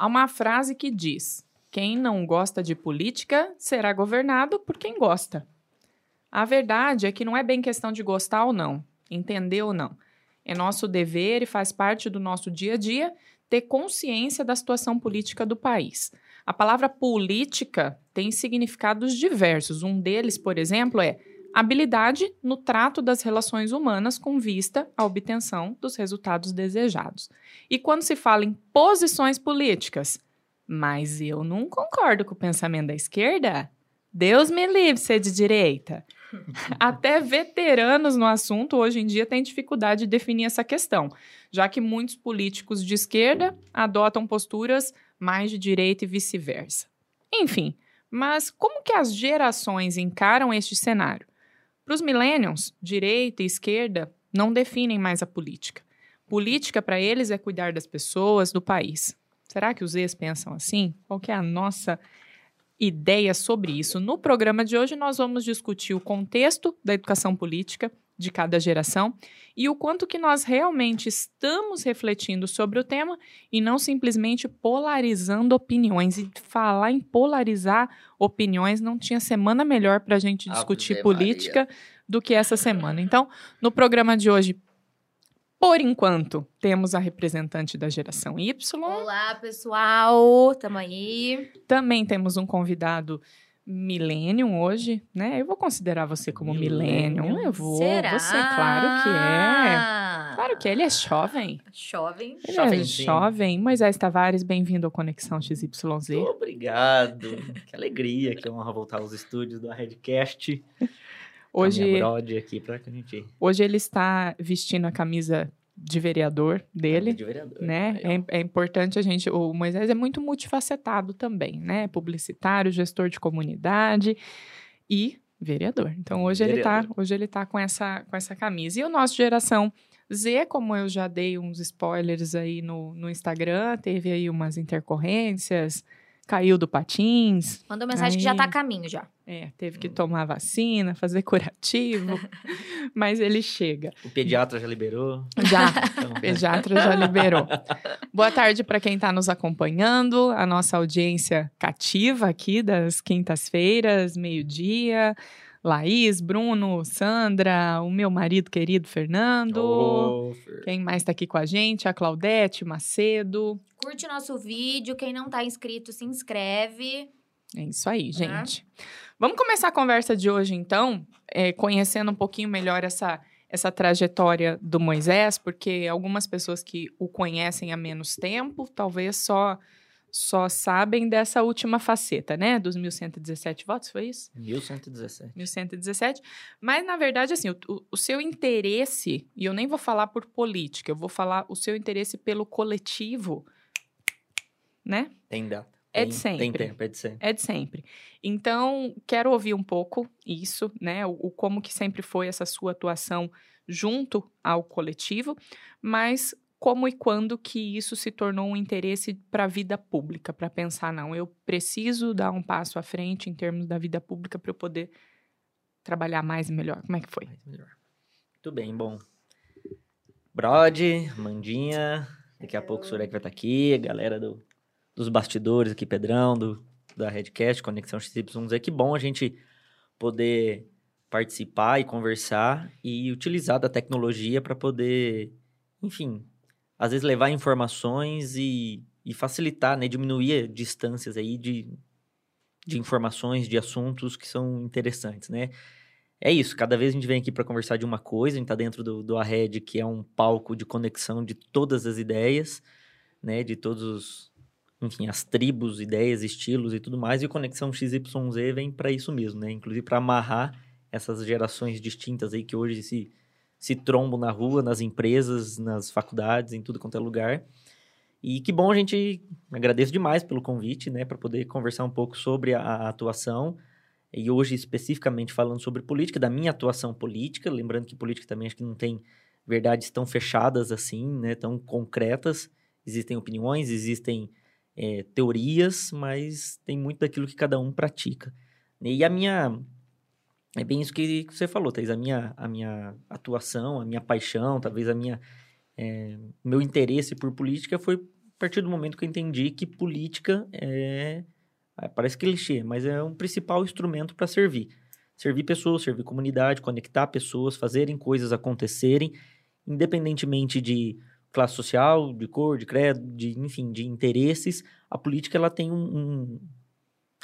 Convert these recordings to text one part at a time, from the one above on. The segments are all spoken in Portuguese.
Há uma frase que diz: quem não gosta de política será governado por quem gosta. A verdade é que não é bem questão de gostar ou não, entender ou não. É nosso dever e faz parte do nosso dia a dia ter consciência da situação política do país. A palavra política tem significados diversos. Um deles, por exemplo, é habilidade no trato das relações humanas com vista à obtenção dos resultados desejados. E quando se fala em posições políticas, mas eu não concordo com o pensamento da esquerda, Deus me livre ser de direita. Até veteranos no assunto hoje em dia têm dificuldade de definir essa questão, já que muitos políticos de esquerda adotam posturas mais de direita e vice-versa. Enfim, mas como que as gerações encaram este cenário? Para os millennials, direita e esquerda não definem mais a política. Política para eles é cuidar das pessoas, do país. Será que os ex pensam assim? Qual é a nossa ideia sobre isso. No programa de hoje, nós vamos discutir o contexto da educação política de cada geração e o quanto que nós realmente estamos refletindo sobre o tema e não simplesmente polarizando opiniões. E falar em polarizar opiniões, não tinha semana melhor para a gente discutir Ave política Maria. do que essa semana. Então, no programa de hoje, por enquanto, temos a representante da geração Y. Olá, pessoal, tamo aí. Também temos um convidado Millennium hoje, né? Eu vou considerar você como Millennium. Millennium. Eu vou. Será? Você, claro que é. Claro que é. Ele é jovem. Jovem. Ele é jovem. Moisés Tavares, bem-vindo ao Conexão XYZ. Muito obrigado. que alegria, que honra voltar aos estúdios da Redcast. Hoje, aqui pra gente... hoje ele está vestindo a camisa de vereador dele, de vereador, né? É, é, importante a gente. O Moisés é muito multifacetado também, né? Publicitário, gestor de comunidade e vereador. Então hoje vereador. ele tá, hoje ele tá com essa com essa camisa. E o nosso geração Z, como eu já dei uns spoilers aí no, no Instagram, teve aí umas intercorrências, caiu do patins. Mandou mensagem aí, que já tá a caminho já. É, teve que tomar vacina, fazer curativo, mas ele chega. O pediatra já liberou? Já, então, o pediatra já liberou. Boa tarde para quem está nos acompanhando, a nossa audiência cativa aqui das quintas-feiras, meio-dia. Laís, Bruno, Sandra, o meu marido querido Fernando. Oh, Quem mais está aqui com a gente? A Claudete, Macedo. Curte nosso vídeo. Quem não está inscrito, se inscreve. É isso aí, gente. Vamos começar a conversa de hoje, então, é, conhecendo um pouquinho melhor essa, essa trajetória do Moisés, porque algumas pessoas que o conhecem há menos tempo, talvez só só sabem dessa última faceta, né? Dos 1.117 votos, foi isso? 1.117. 1.117. Mas, na verdade, assim, o, o, seu interesse, e eu nem vou falar por política, eu vou falar o seu interesse pelo coletivo, né? Tem data. É de sempre. Tem tempo, é de sempre. É de sempre. Então, quero ouvir um pouco isso, né? O, o como que sempre foi essa sua atuação junto ao coletivo, mas como e quando que isso se tornou um interesse para a vida pública, para pensar, não, eu preciso dar um passo à frente em termos da vida pública para eu poder trabalhar mais e melhor. Como é que foi? Muito bem, bom. Brode, Mandinha, daqui a pouco o Surek vai estar aqui, a galera do, dos bastidores aqui, Pedrão, do, da Redcast, Conexão XYZ. Que bom a gente poder participar e conversar e utilizar da tecnologia para poder, enfim, às vezes levar informações e, e facilitar, né? Diminuir distâncias aí de, de informações, de assuntos que são interessantes, né? É isso, cada vez a gente vem aqui para conversar de uma coisa, a gente está dentro do, do Arred, que é um palco de conexão de todas as ideias, né? De todos os, enfim, as tribos, ideias, estilos e tudo mais, e o Conexão XYZ vem para isso mesmo, né? Inclusive para amarrar essas gerações distintas aí que hoje se se trombam na rua, nas empresas, nas faculdades, em tudo quanto é lugar. E que bom a gente agradeço demais pelo convite, né, para poder conversar um pouco sobre a, a, atuação e hoje especificamente falando sobre política, da minha atuação política, lembrando que política também acho que não tem verdades tão fechadas assim, né, tão concretas. Existem opiniões, existem é, teorias, mas tem muito daquilo que cada um pratica. E a minha é bem isso que, você falou, Thais. A minha, a minha atuação, a minha paixão, talvez a minha... É, meu interesse por política foi partir do momento que eu entendi que política é. é parece clichê, mas é um principal instrumento para servir. Servir pessoas, servir comunidade, conectar pessoas, fazerem coisas acontecerem, independentemente de classe social, de cor, de credo, de, enfim, de interesses, a política ela tem um, um,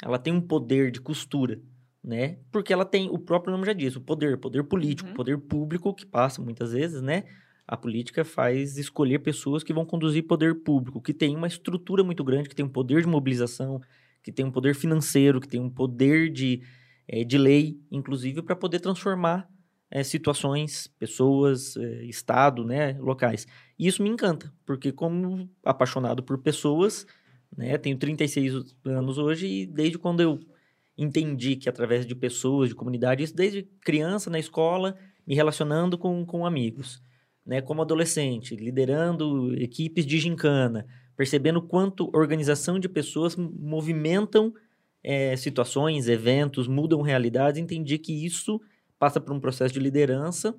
ela tem um poder de costura, né? Porque ela tem, o próprio nome já diz, o poder, poder político, Uhum. poder público que passa muitas vezes, né? A política faz escolher pessoas que vão conduzir poder público, que tem uma estrutura muito grande, que tem um poder de mobilização, que tem um poder financeiro, que tem um poder de, eh, de lei, inclusive, para poder transformar eh, situações, pessoas, eh, estado, né, locais. E isso me encanta, porque como apaixonado por pessoas, né, tenho 36 anos hoje e desde quando eu entendi que através de pessoas, de comunidade, isso desde criança na escola, me relacionando com, com amigos, né, como adolescente, liderando equipes de gincana, percebendo quanto organização de pessoas movimentam eh, situações, eventos, mudam realidades, entendi que isso passa por um processo de liderança,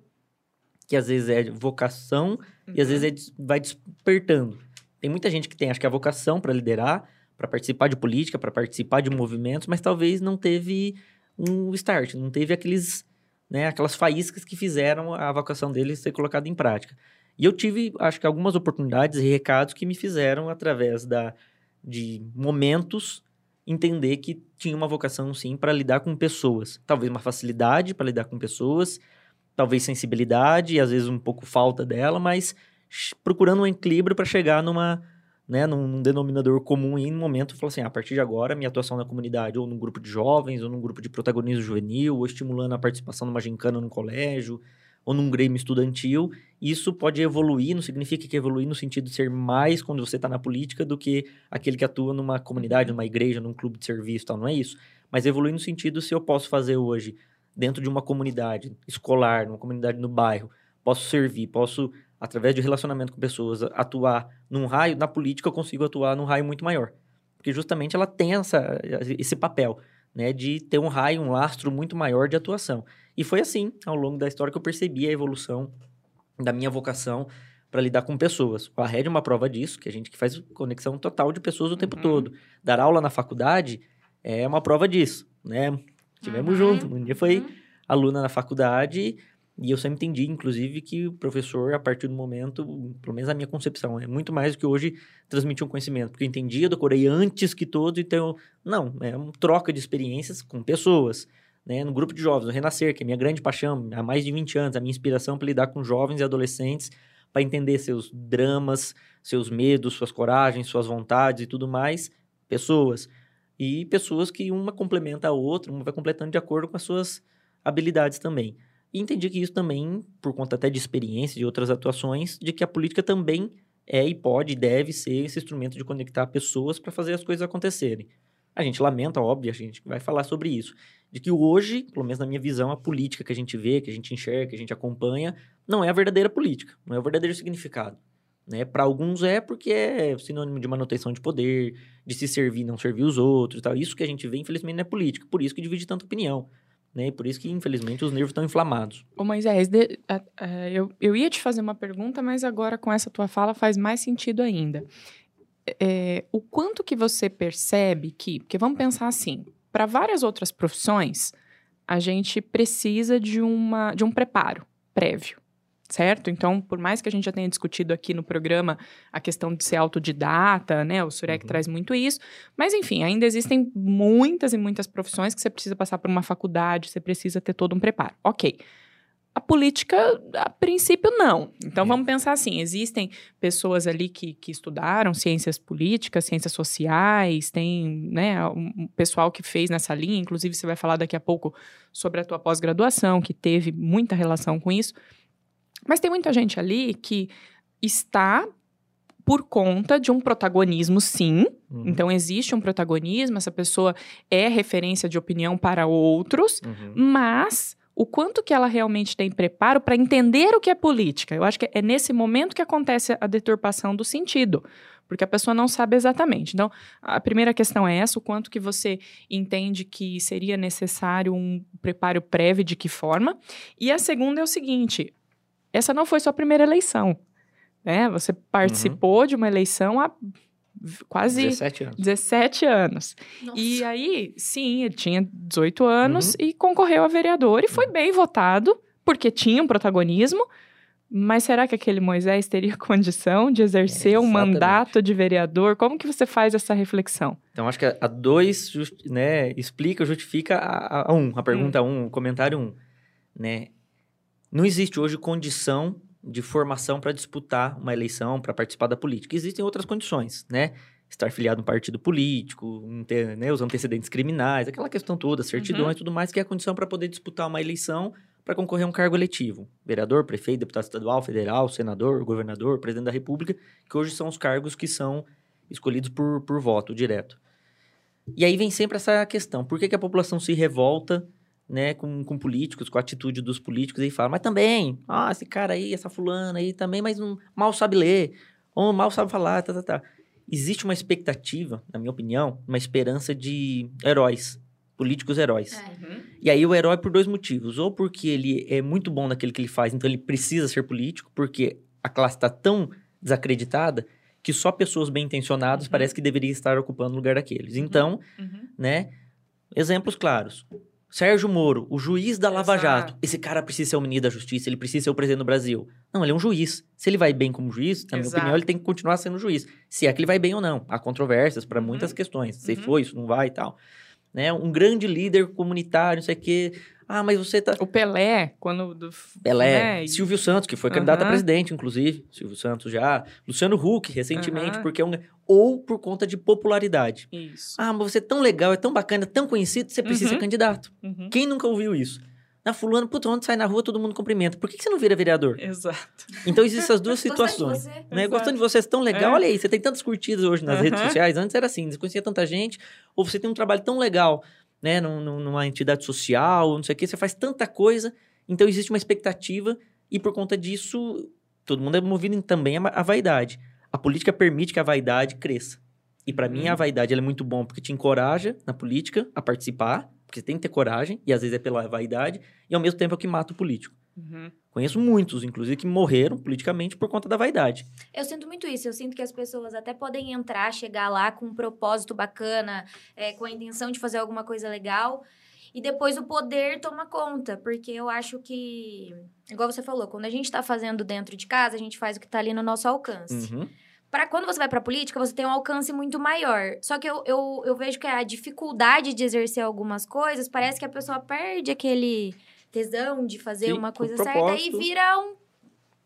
que às vezes é vocação e às Uhum. vezes é des- vai despertando. Tem muita gente que tem, acho que a vocação para liderar, para participar de política, para participar de movimentos, mas talvez não teve um start, não teve aqueles, né, aquelas faíscas que fizeram a vocação dele ser colocada em prática. E eu tive, acho que algumas oportunidades e recados que me fizeram através da de momentos entender que tinha uma vocação sim para lidar com pessoas, talvez uma facilidade para lidar com pessoas, talvez sensibilidade e às vezes um pouco falta dela, mas procurando um equilíbrio para chegar numa, né, num, num denominador comum e em um momento falar assim, "Ah, a partir de agora minha atuação na comunidade ou num grupo de jovens ou num grupo de protagonismo juvenil ou estimulando a participação numa gincana num colégio ou num grêmio estudantil, isso pode evoluir, não significa que evoluir no sentido de ser mais quando você está na política do que aquele que atua numa comunidade, numa igreja, num clube de serviço, tal, não é isso. Mas evoluir no sentido se eu posso fazer hoje dentro de uma comunidade escolar, numa comunidade no bairro, posso servir, posso através de relacionamento com pessoas atuar num raio, na política eu consigo atuar num raio muito maior, porque justamente ela tem essa, esse papel, né, de ter um raio, um lastro muito maior de atuação. E foi assim, ao longo da história, que eu percebi a evolução da minha vocação para lidar com pessoas. O Arred é uma prova disso, que a gente que faz conexão total de pessoas o tempo Uhum. todo. Dar aula na faculdade é uma prova disso, né? Tivemos Uhum. junto. Um dia foi Uhum. aluna na faculdade e eu sempre entendi, inclusive, que o professor, a partir do momento, pelo menos a minha concepção, é muito mais do que hoje transmitir um conhecimento. Porque eu entendi, eu decorei antes que todos, então... Não, é uma troca de experiências com pessoas né, no grupo de jovens, o Renascer, que é minha grande paixão, há mais de 20 anos, a minha inspiração para lidar com jovens e adolescentes, para entender seus dramas, seus medos, suas coragens, suas vontades e tudo mais, pessoas. E pessoas que uma complementa a outra, uma vai completando de acordo com as suas habilidades também. E entendi que isso também, por conta até de experiência de outras atuações, de que a política também é e pode e deve ser esse instrumento de conectar pessoas para fazer as coisas acontecerem. A gente lamenta, óbvio, a gente vai falar sobre isso de que hoje, pelo menos na minha visão, a política que a gente vê, que a gente enxerga, que a gente acompanha, não é a verdadeira política, não é o verdadeiro significado. Né? Para alguns é porque é sinônimo de manutenção de poder, de se servir e não servir os outros tal. Isso que a gente vê, infelizmente, não é política. Por isso que divide tanta opinião. Né? E por isso que, infelizmente, os nervos estão inflamados. Ô Moisés, de- a- a- eu, eu ia te fazer uma pergunta, mas agora com essa tua fala faz mais sentido ainda. É, o quanto que você percebe que... Porque vamos pensar assim, para várias outras profissões, a gente precisa de, uma, de um preparo prévio, certo? Então, por mais que a gente já tenha discutido aqui no programa a questão de ser autodidata, né? O Surek Uhum. traz muito isso. Mas, enfim, ainda existem muitas e muitas profissões que você precisa passar por uma faculdade, você precisa ter todo um preparo. Ok. A política, a princípio, não. Então, É. vamos pensar assim: existem pessoas ali que, que estudaram ciências políticas, ciências sociais, tem né, um pessoal que fez nessa linha, inclusive você vai falar daqui a pouco sobre a tua pós-graduação, que teve muita relação com isso. Mas tem muita gente ali que está por conta de um protagonismo, sim. Uhum. Então, existe um protagonismo, essa pessoa é referência de opinião para outros, Uhum. mas o quanto que ela realmente tem preparo para entender o que é política. Eu acho que é nesse momento que acontece a deturpação do sentido, porque a pessoa não sabe exatamente. Então, a primeira questão é essa, o quanto que você entende que seria necessário um preparo prévio, de que forma. E a segunda é o seguinte, essa não foi sua primeira eleição, né? Você participou de uma eleição há quase 17 anos. 17 anos. Nossa. E aí, sim, ele tinha 18 anos Uhum. e concorreu a vereador e foi bem votado, porque tinha um protagonismo. Mas será que aquele Moisés teria condição de exercer um Exatamente. mandato de vereador? Como que você faz essa reflexão? Então, acho que a, a dois justi- né, explica, justifica a, a- a um, a pergunta um, o comentário um. Né? Não existe hoje condição de formação para disputar uma eleição, para participar da política. Existem outras condições, né? Estar filiado a um partido político, ter né, os antecedentes criminais, aquela questão toda, certidões e tudo mais, que é a condição para poder disputar uma eleição para concorrer a um cargo eletivo. Vereador, prefeito, deputado estadual, federal, senador, governador, presidente da república, que hoje são os cargos que são escolhidos por, por voto direto. E aí vem sempre essa questão: por que, que a população se revolta né, com, com políticos, com a atitude dos políticos e fala, mas também, ah, esse cara aí, essa fulana aí também, mas não, mal sabe ler, ou mal sabe falar, tá, tá, tá. Existe uma expectativa, na minha opinião, uma esperança de heróis, políticos heróis. É. E aí o herói por dois motivos. Ou porque ele é muito bom naquilo que ele faz, então ele precisa ser político, porque a classe está tão desacreditada que só pessoas bem intencionadas Uhum. parece que deveriam estar ocupando o lugar daqueles. Então, né? Exemplos claros. Sérgio Moro, o juiz da Lava Exato. Jato. Esse cara precisa ser o ministro da Justiça, ele precisa ser o presidente do Brasil. Não, ele é um juiz. Se ele vai bem como juiz, na minha Exato. opinião, ele tem que continuar sendo juiz. Se é que ele vai bem ou não. Há controvérsias para Uhum. muitas questões. Se Uhum. foi, isso não vai e tal. Né? Um grande líder comunitário, não sei o quê. Ah, mas você tá. O Pelé, quando... Do, Pelé, né, Silvio Santos, que foi candidato a presidente, inclusive. Silvio Santos já. Luciano Huck, recentemente, Aham. porque é um. Ou por conta de popularidade. Isso. Ah, mas você é tão legal, é tão bacana, é tão conhecido, você precisa Uhum. ser candidato. Uhum. Quem nunca ouviu isso? Na fulano, puta, onde sai na rua, todo mundo cumprimenta. Por que, que você não vira vereador? Exato. Então existem essas duas de situações. você. Né? Exato. Gostando de você, é tão legal. É. Olha aí, você tem tantas curtidas hoje nas redes sociais. Antes era assim, você conhecia tanta gente. Ou você tem um trabalho tão legal, né? num- num- numa entidade social, não sei o quê. Você faz tanta coisa. Então existe uma expectativa. E por conta disso, todo mundo é movido em- também a, a vaidade. A política permite que a vaidade cresça. E para mim, Uhum. a vaidade ela é muito bom porque te encoraja na política a participar. Porque você tem que ter coragem. E às vezes é pela vaidade. E ao mesmo tempo é o que mata o político. Uhum. Conheço muitos, inclusive, que morreram politicamente por conta da vaidade. Eu sinto muito isso. Eu sinto que as pessoas até podem entrar, chegar lá com um propósito bacana, é, com a intenção de fazer alguma coisa legal. E depois o poder toma conta. Porque eu acho que, igual você falou, quando a gente tá fazendo dentro de casa, a gente faz o que tá ali no nosso alcance. Uhum. Pra quando você vai pra política, você tem um alcance muito maior. Só que eu, eu, eu vejo que a dificuldade de exercer algumas coisas, parece que a pessoa perde aquele tesão de fazer Sim, uma coisa certa e vira um,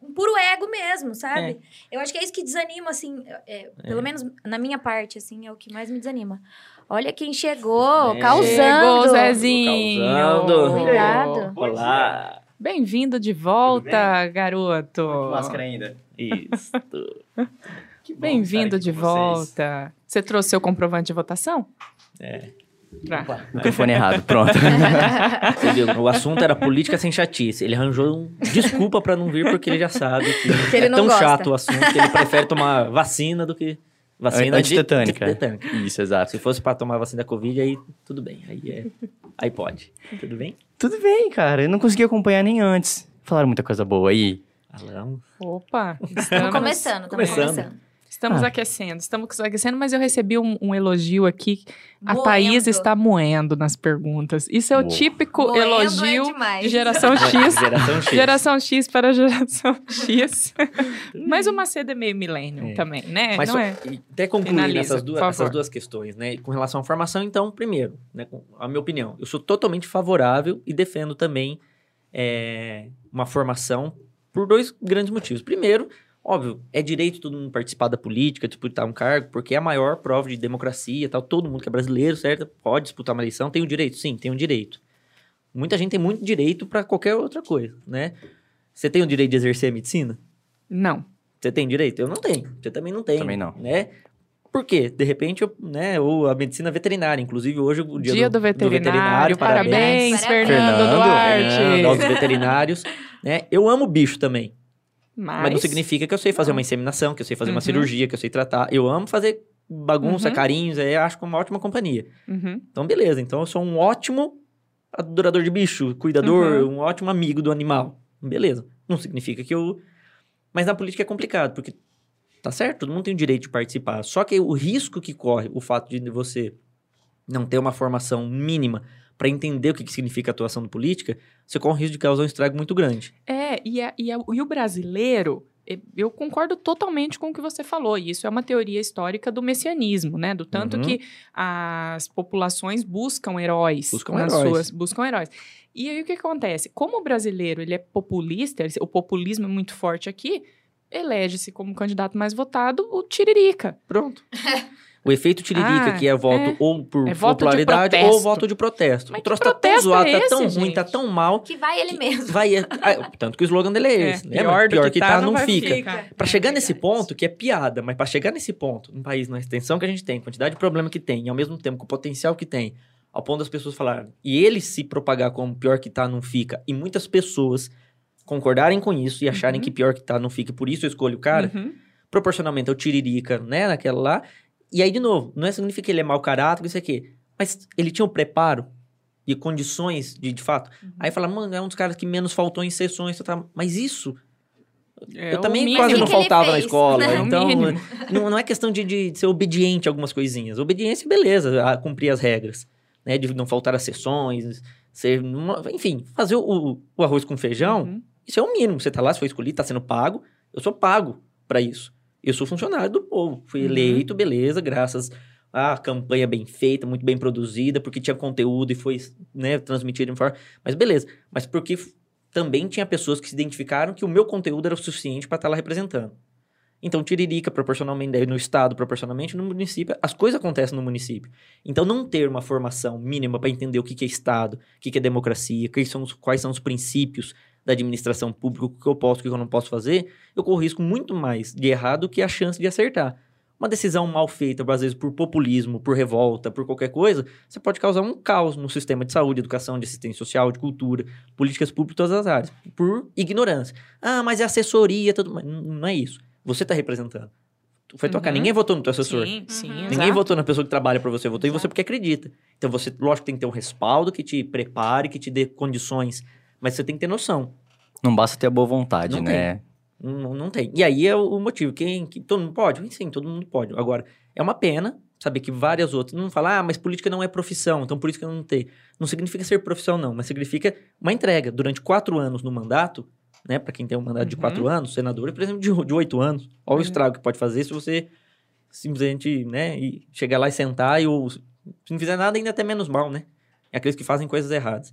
um puro ego mesmo, sabe? É. Eu acho que é isso que desanima, assim, é, pelo menos na minha parte, assim, é o que mais me desanima. Olha quem chegou, É. causando. Chegou, Zezinho. Causando. Obrigado. Olá! Bem-vindo de volta, garoto. Máscara ainda. Isso. Bem-vindo de vocês. volta. Você trouxe seu comprovante de votação? É. Pra... Microfone errado, pronto. Você viu, o assunto era política sem chatice. Ele arranjou um desculpa pra não vir porque ele já sabe que, Que ele é tão gosta. chato o assunto que ele prefere tomar vacina do que vacina de- Antitetânica. antitetânica. Isso, exato. Se fosse pra tomar vacina da Covid, aí tudo bem. Aí, é, aí pode. Tudo bem? Tudo bem, cara. Eu não consegui acompanhar nem antes. Falaram muita coisa boa aí. Alão. Opa, Estamos estamos, começando, estamos Começando. começando. Estamos Ah. aquecendo, estamos aquecendo, mas eu recebi um, um elogio aqui. A Moendo. Thaís está moendo nas perguntas. Isso é o típico Moendo elogio é de geração X. Geração X. Geração X para geração X. Mas o Macedo é meio millennium É. também, né? Mas Não só- é? até concluir por duas, essas duas questões, né? Com relação à formação, então, primeiro, né, a minha opinião, eu sou totalmente favorável e defendo também é, uma formação por dois grandes motivos. Primeiro, óbvio, é direito todo mundo participar da política, disputar um cargo, porque é a maior prova de democracia, tal. Todo mundo que é brasileiro, certo? Pode disputar uma eleição, tem o direito, sim, tem o direito. Muita gente tem muito direito para qualquer outra coisa, né? Você tem o direito de exercer a medicina? Não. Você tem direito? Eu não tenho. Você também não tem. Também não. Né? Por quê? De repente, eu, né, ou a medicina veterinária. Inclusive, hoje o dia, Dia, do, veterinário, parabéns, Parabéns. Fernando, Fernando, Duarte. Fernando, aos veterinários. né? Eu amo bicho também. Mas, Mas, não significa que eu sei fazer uma inseminação, que eu sei fazer Uhum. uma cirurgia, que eu sei tratar. Eu amo fazer bagunça, Uhum. carinhos, aí eu acho que é uma ótima companhia. Uhum. Então, beleza. Então, eu sou um ótimo adorador de bicho, cuidador, Uhum. um ótimo amigo do animal. Beleza. Não significa que eu... Mas na política é complicado, porque Tá certo? Todo mundo tem o direito de participar. Só que o risco que corre, o fato de você não ter uma formação mínima para entender o que, que significa atuação política, você corre o risco de causar um estrago muito grande. É, e, a- e, a- e o brasileiro, eu concordo totalmente com o que você falou, e isso é uma teoria histórica do messianismo, né? Do tanto Uhum. que as populações buscam heróis. Buscam heróis. Suas, buscam heróis. E aí o que acontece? Como o brasileiro ele é populista, o populismo é muito forte aqui, elege-se como candidato mais votado o Tiririca. Pronto. O efeito tiririca, Ah, que é voto é. ou por É voto de popularidade ou voto de protesto. Mas o troço que tá tão zoado, é tá tão esse, ruim, gente? tá tão mal. Que vai ele mesmo. Vai, é- ah, tanto que o slogan dele é É, esse. né? pior pior que que tá, tá, não não fica. ficar. Pra É chegar nesse ponto, que é piada, mas pra chegar nesse ponto, num país, na extensão que a gente tem, quantidade de problema que tem, e ao mesmo tempo com o potencial que tem, ao ponto das pessoas falarem, e ele se propagar como pior que tá, não fica, e muitas pessoas concordarem com isso e acharem Uhum. que pior que tá, não fica, e por isso eu escolho o cara, Uhum. proporcionalmente ao Tiririca, né, naquela lá. E aí, de novo, não é significa que ele é mau caráter, isso aqui. Mas ele tinha o preparo e condições de, de fato. Uhum. Aí fala, mano, é um dos caras que menos faltou em sessões. Tá... Mas isso, É eu também quase não faltava na fez? escola. É o então, não, não é questão de, de ser obediente a algumas coisinhas. Obediência, beleza, a cumprir as regras. Né, de não faltar as sessões, ser, uma- enfim, fazer o, o arroz com feijão, Uhum. isso é o mínimo. Você tá lá, você foi escolhido, tá sendo pago. Eu sou pago pra isso. Eu sou funcionário do povo. Fui Uhum. eleito, beleza, graças à campanha bem feita, muito bem produzida, porque tinha conteúdo e foi né, transmitido em forma. Mas beleza. Mas porque também tinha pessoas que se identificaram que o meu conteúdo era o suficiente para estar lá representando. Então, Tiririca, proporcionalmente, no estado, proporcionalmente, no município, as coisas acontecem no município. Então, não ter uma formação mínima para entender o que que é Estado, o que que é democracia, quais são os, quais são os princípios da administração pública, o que eu posso, o que eu não posso fazer, eu corro risco muito mais de errar do que a chance de acertar. Uma decisão mal feita, às vezes por populismo, por revolta, por qualquer coisa, você pode causar um caos no sistema de saúde, educação, de assistência social, de cultura, políticas públicas, todas as áreas, por ignorância. Ah, mas é assessoria, tudo. Mas n- não é isso. Você está representando. Foi tua cara. Uhum. Ninguém votou no teu assessor. Sim, sim. Uhum. Ninguém exato. votou na pessoa que trabalha para você, votou em você Exato. porque acredita. Então você, lógico, tem que ter um respaldo que te prepare, que te dê condições, mas você tem que ter noção. Não basta ter a boa vontade, Não né? Não, não tem. E aí é o, o motivo. Quem, que, todo mundo pode? Sim, todo mundo pode. Agora, é uma pena saber que várias outras. Não falar, ah, mas política não é profissão, então por isso que eu não tenho. Não significa ser profissão, não, mas significa uma entrega. Durante quatro anos no mandato, né? Para quem tem um mandato de Uhum. quatro anos, senador, por exemplo, de, de oito anos. Olha o É. estrago que pode fazer se você simplesmente, né, e chegar lá e sentar e ou, se não fizer nada, ainda até menos mal, né? É aqueles que fazem coisas erradas.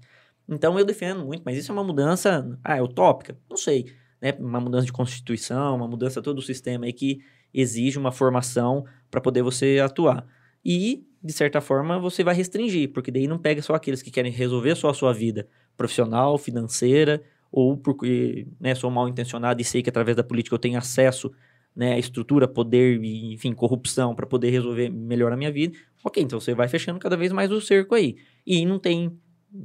Então eu defendo muito, mas isso é uma mudança, ah, é utópica? Não sei, né? Uma mudança de constituição, uma mudança todo o sistema aí que exige uma formação para poder você atuar. E, de certa forma, você vai restringir, porque daí não pega só aqueles que querem resolver só a sua vida profissional, financeira, ou porque né, sou mal intencionado e sei que através da política eu tenho acesso né, à estrutura, poder e, enfim, corrupção para poder resolver melhor a minha vida. Ok, então você vai fechando cada vez mais o cerco aí. E não tem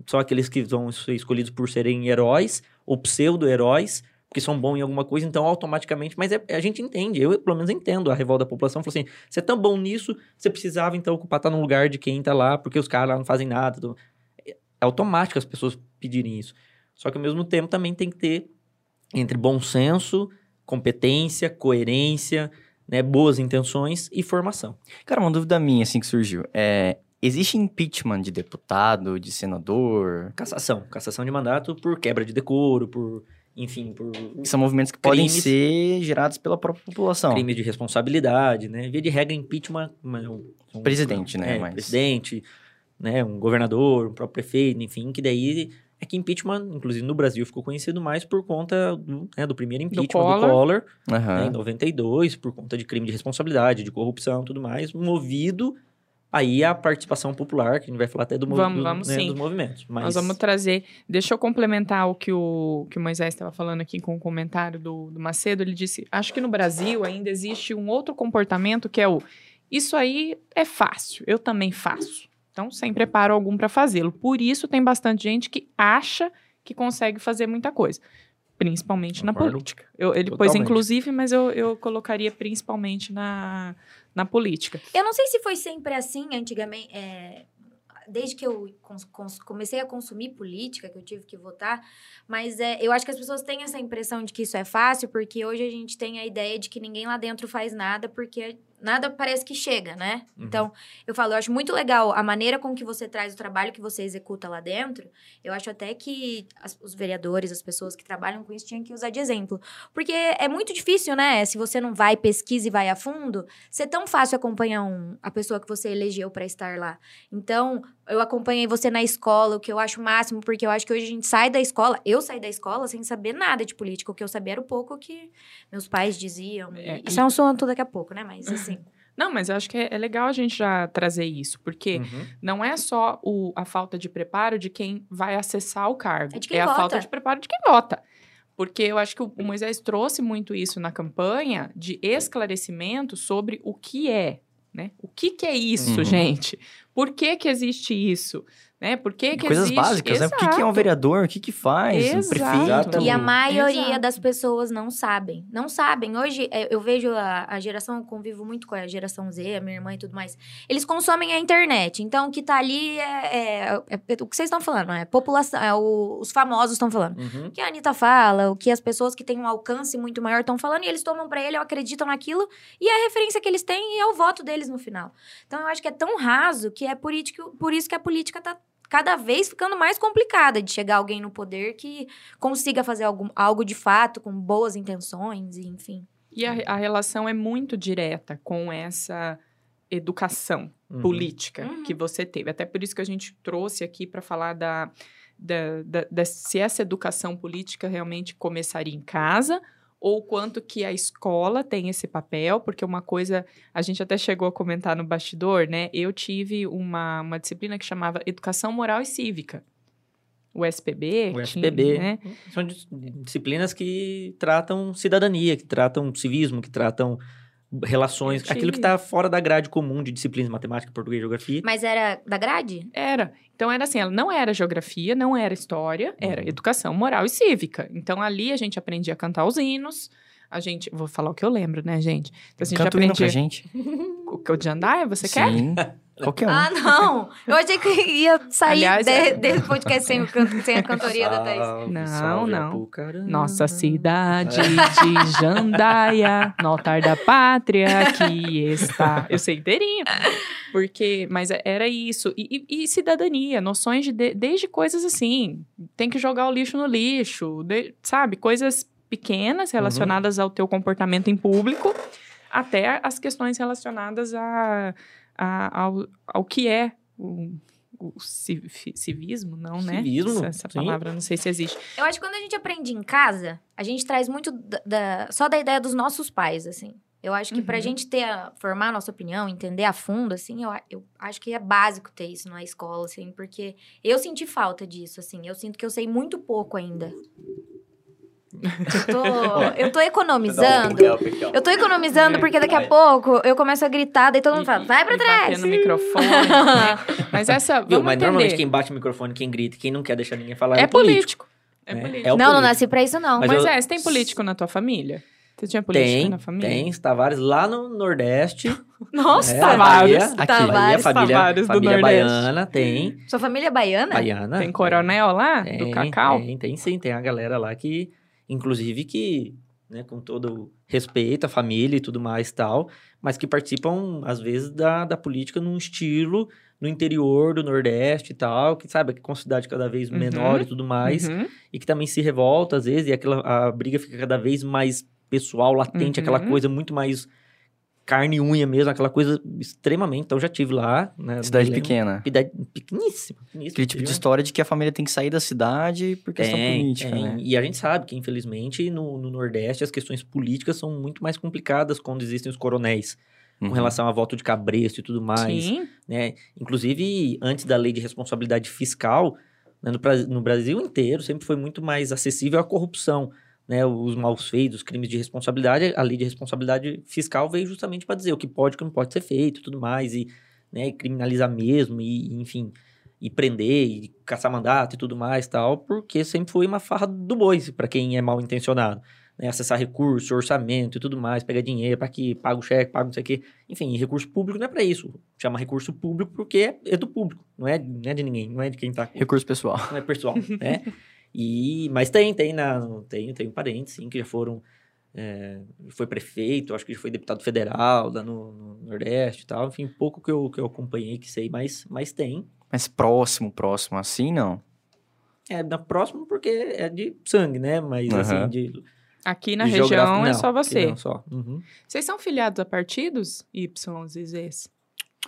só aqueles que vão ser escolhidos por serem heróis ou pseudo-heróis, porque são bons em alguma coisa, então automaticamente. Mas é- a gente entende, eu pelo menos entendo a revolta da população. Falou assim: você é tão bom nisso, você precisava então ocupar, estar no lugar de quem tá lá, porque os caras lá não fazem nada. tudo. É automático as pessoas pedirem isso. Só que ao mesmo tempo também tem que ter entre bom senso, competência, coerência, né, boas intenções e formação. Cara, uma dúvida minha, assim, que surgiu. É, existe impeachment de deputado, de senador? Cassação. Cassação de mandato por quebra de decoro, por, enfim, por São movimentos que podem Crimes. ser gerados pela própria população. crime de responsabilidade, né? Via de regra, impeachment... um- um- Presidente, né, É, mas- presidente, né? Um governador, um próprio prefeito, enfim, que daí... É que impeachment, inclusive no Brasil, ficou conhecido mais por conta do, né, do primeiro impeachment do Collor. Collor, né, Aham. em 92, por conta de crime de responsabilidade, de corrupção e tudo mais, movido aí à participação popular, que a gente vai falar até do, Vamos, do- vamos né, dos movimentos. Mas Nós vamos trazer. Deixa eu complementar o que o, que o Moisés estava falando aqui com o comentário do, do Macedo. Ele disse: acho que no Brasil ainda existe um outro comportamento que é o isso aí é fácil, eu também faço. Então, sem preparo algum para fazê-lo. Por isso, tem bastante gente que acha que consegue fazer muita coisa. Principalmente na política. Eu- ele pôs Totalmente. inclusive, mas eu, eu colocaria principalmente na, na política. Eu não sei se foi sempre assim antigamente. é, desde que eu comecei a consumir política, que eu tive que votar, mas é, eu acho que as pessoas têm essa impressão de que isso é fácil, porque hoje a gente tem a ideia de que ninguém lá dentro faz nada, porque nada parece que chega, né? Uhum. Então, eu falo, eu acho muito legal a maneira com que você traz o trabalho que você executa lá dentro. Eu acho até que as- os vereadores, as pessoas que trabalham com isso, tinham que usar de exemplo. Porque é muito difícil, né? Se você não vai, pesquisa e vai a fundo, ser tão fácil acompanhar um, a pessoa que você elegeu para estar lá. Então, eu acompanhei você na escola, o que eu acho máximo, porque eu acho que hoje a gente sai da escola, eu saí da escola sem saber nada de política, o que eu sabia era o pouco que meus pais diziam. É, Isso é um assunto daqui a pouco, né? Mas assim. Não, mas eu acho que é, é legal a gente já trazer isso, porque Uhum. não é só o- a falta de preparo de quem vai acessar o cargo. É de quem a vota. falta de preparo de quem vota. Porque eu acho que o, o Moisés trouxe muito isso na campanha de esclarecimento sobre o que é, né? O que, que é isso, Uhum. gente? Por que, que existe isso? Né? Por que, que Coisas existe... básicas, né? O que, que é um Exato. vereador? O que, que faz? Um Exato. prefeito? Exatamente. E a maioria Exato. das pessoas não sabem. Não sabem. Hoje, é, eu vejo a, a geração, eu convivo muito com a geração Z, a minha irmã e tudo mais. Eles consomem a internet. Então, o que tá ali é, é- é o que vocês estão falando, é população, é o- os famosos estão falando. Uhum. O que a Anitta fala, o que as pessoas que têm um alcance muito maior estão falando, e eles tomam pra ele, ou acreditam naquilo, e é a referência que eles têm é o voto deles no final. Então, eu acho que é tão raso que é por isso que, por isso que a política tá cada vez ficando mais complicada de chegar alguém no poder que consiga fazer algum, algo de fato, com boas intenções, enfim. E a, a relação é muito direta com essa educação Uhum. política Uhum. que você teve. Até por isso que a gente trouxe aqui para falar da, da, da- da- se essa educação política realmente começaria em casa ou quanto que a escola tem esse papel, porque uma coisa, a gente até chegou a comentar no bastidor, né? Eu tive uma, uma disciplina que chamava Educação Moral e Cívica. O SPB. O SPB. né? São dis- disciplinas que tratam cidadania, que tratam civismo, que tratam relações, Eu tive- aquilo que está fora da grade comum de disciplinas matemática, português e geografia. Mas era da grade? Era. Então era assim, ela não era geografia, não era história, era Uhum. educação moral e cívica. Então ali a gente aprendia a cantar os hinos, a gente, vou falar o que eu lembro, né, gente? Então a gente Canta o hino pra aprendia gente. o que o de andar, você quer? Qualquer um. Ah, não! Eu achei que ia sair Aliás, de, é- desse podcast sem, o canto, sem a cantoria da Thaís. Não, salve, não. Apucarana. Nossa cidade de Jandaia, no altar da pátria que está. Eu sei inteirinho. Porque, mas era isso. E, e- e cidadania, noções de, de- desde coisas assim. Tem que jogar o lixo no lixo, de- sabe? Coisas pequenas relacionadas ao teu comportamento em público, até as questões relacionadas a, a- ao, ao que é o, o civismo, não, né? Civismo, Essa, essa palavra, não sei se existe. Eu acho que quando a gente aprende em casa, a gente traz muito da, da- só da ideia dos nossos pais, assim. Eu acho que pra Uhum. gente ter a, formar a nossa opinião, entender a fundo, assim, eu, eu acho que é básico ter isso na escola, assim, porque eu senti falta disso, assim. Eu sinto que eu sei muito pouco ainda. Eu tô, eu tô economizando. Eu tô economizando porque daqui a pouco eu começo a gritar, daí todo mundo fala, vai pra trás. no microfone. né? Mas essa, Viu? Mas entender. normalmente quem bate o microfone, quem grita, quem não quer deixar ninguém falar é, É político. É né? político. É o Não, não político. nasci pra isso, não. Mas Mas eu- é, você tem político na tua família? Você tinha político Tem, na família? tem, Tavares lá no Nordeste. Nossa, né? Tavares. Bahia, aqui, Tavares, família, Tavares do família Nordeste. baiana, tem. Sua família é baiana? Baiana. Tem coronel lá, Tem, do Cacau? Tem, tem sim, tem a galera lá que, inclusive, que, né, com todo respeito à família e tudo mais tal, mas que participam, às vezes, da, da política num estilo no interior do Nordeste e tal, que sabe, que com cidade cada vez Uhum. menor e tudo mais, Uhum. e que também se revolta, às vezes, e aquela, a briga fica cada vez mais pessoal, latente, aquela Uhum. coisa muito mais carne e unha mesmo, aquela coisa extremamente. Então, eu já tive lá, né? Cidade pequena. Cidade pequeníssima. pequeníssima Aquele tipo de história de que a família tem que sair da cidade por questão tem, política, tem. né? E a gente sabe que, infelizmente, no, no Nordeste, as questões políticas são muito mais complicadas quando existem os coronéis, Uhum. com relação a voto de cabresto e tudo mais. Sim. Né? Inclusive, antes da lei de responsabilidade fiscal, né, no, Bra- no Brasil inteiro, sempre foi muito mais acessível a corrupção. Né, os maus feitos, os crimes de responsabilidade, a lei de responsabilidade fiscal veio justamente para dizer o que pode e o que não pode ser feito e tudo mais, e, né, e criminalizar mesmo, e enfim, e prender, e caçar mandato e tudo mais tal, porque sempre foi uma farra do boi para quem é mal intencionado. né, acessar recurso, orçamento e tudo mais, pegar dinheiro para que paga o cheque, paga não sei o quê. Enfim, recurso público não é para isso. Chama recurso público porque é do público, não é, não é de ninguém, não é de quem tá. Recurso pessoal. Não é pessoal, né? E, mas tem, tem, na, tem, tem parentes, sim, que já foram. É, foi prefeito, acho que já foi deputado federal lá no, no, Nordeste e tal. Enfim, pouco que eu, que eu acompanhei, que sei, mas, mas tem. Mas próximo, próximo assim, não? É, na próximo porque é de sangue, né? Mas Uhum. assim, de. Aqui na de região é não, só aqui você. Não, só. Uhum. Vocês são filiados a partidos? Y e Z?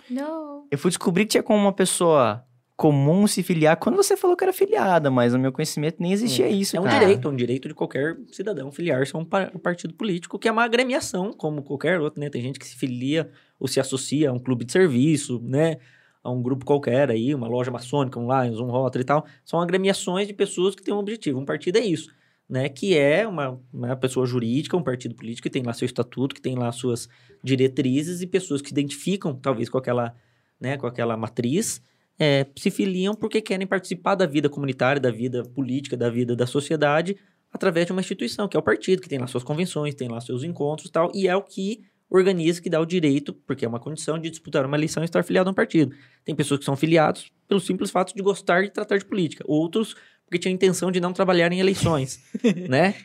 Não. Eu fui descobrir que tinha como uma pessoa comum se filiar quando você falou que era filiada, mas no meu conhecimento nem existia isso, É um cara. direito, é um direito de qualquer cidadão filiar-se a um, um partido político, que é uma agremiação, como qualquer outro, né? Tem gente que se filia ou se associa a um clube de serviço, né? A um grupo qualquer aí, uma loja maçônica, um Lions, um Rotary e tal. São agremiações de pessoas que têm um objetivo. Um partido é isso, né? Que é uma, uma pessoa jurídica, um partido político que tem lá seu estatuto, que tem lá suas diretrizes e pessoas que se identificam, talvez, com aquela, né? Com aquela matriz é, se filiam porque querem participar da vida comunitária, da vida política, da vida da sociedade, através de uma instituição, que é o partido, que tem lá suas convenções, tem lá seus encontros e tal, e é o que organiza, que dá o direito, porque é uma condição de disputar uma eleição e estar filiado a um partido. Tem pessoas que são filiados pelo simples fato de gostar de tratar de política, outros porque tinham a intenção de não trabalhar em eleições, né?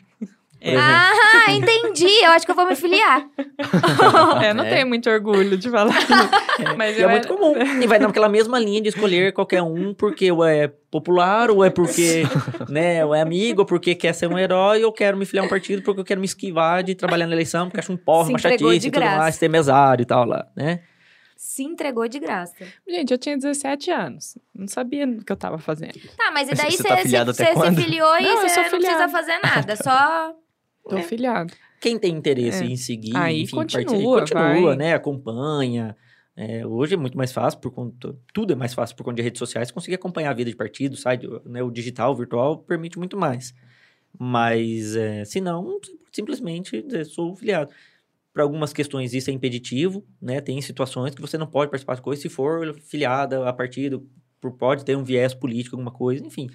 Ah, entendi. Eu acho que eu vou me filiar. É, não É. tenho muito orgulho de falar. Mas E eu é muito era- comum. E vai naquela mesma linha de escolher qualquer um porque ou é popular, ou é porque né, ou é amigo, ou porque quer ser um herói, ou quero me filiar a um partido porque eu quero me esquivar de trabalhar na eleição, porque acho um porra, Se uma chatice e tudo mais, ser mesário e tal lá, né? Se entregou de graça. Gente, eu tinha 17 anos. Não sabia o que eu tava fazendo. Tá, mas e Você daí tá você você se quando? filiou e Não, eu você não precisa fazer nada. Só. Tô filiado. Quem tem interesse É. em seguir, Aí enfim, continua, participa- continua, vai. né? Acompanha. É, hoje é muito mais fácil, por conta, tudo é mais fácil por conta de redes sociais, conseguir acompanhar a vida de partido, site, né, o digital, o virtual, permite muito mais. Mas, é, se não, simplesmente dizer, sou filiado. Para algumas questões isso é impeditivo, né? Tem situações que você não pode participar de coisas se for filiada a partido, por, pode ter um viés político, alguma coisa, enfim.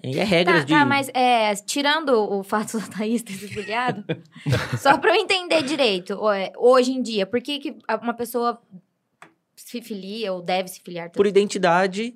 Tem é regras Tá, de... tá, mas é, tirando o fato da Thaís ter se filiado, só pra eu entender direito, é, hoje em dia, por que, que a- uma pessoa se filia ou deve se filiar? Por identidade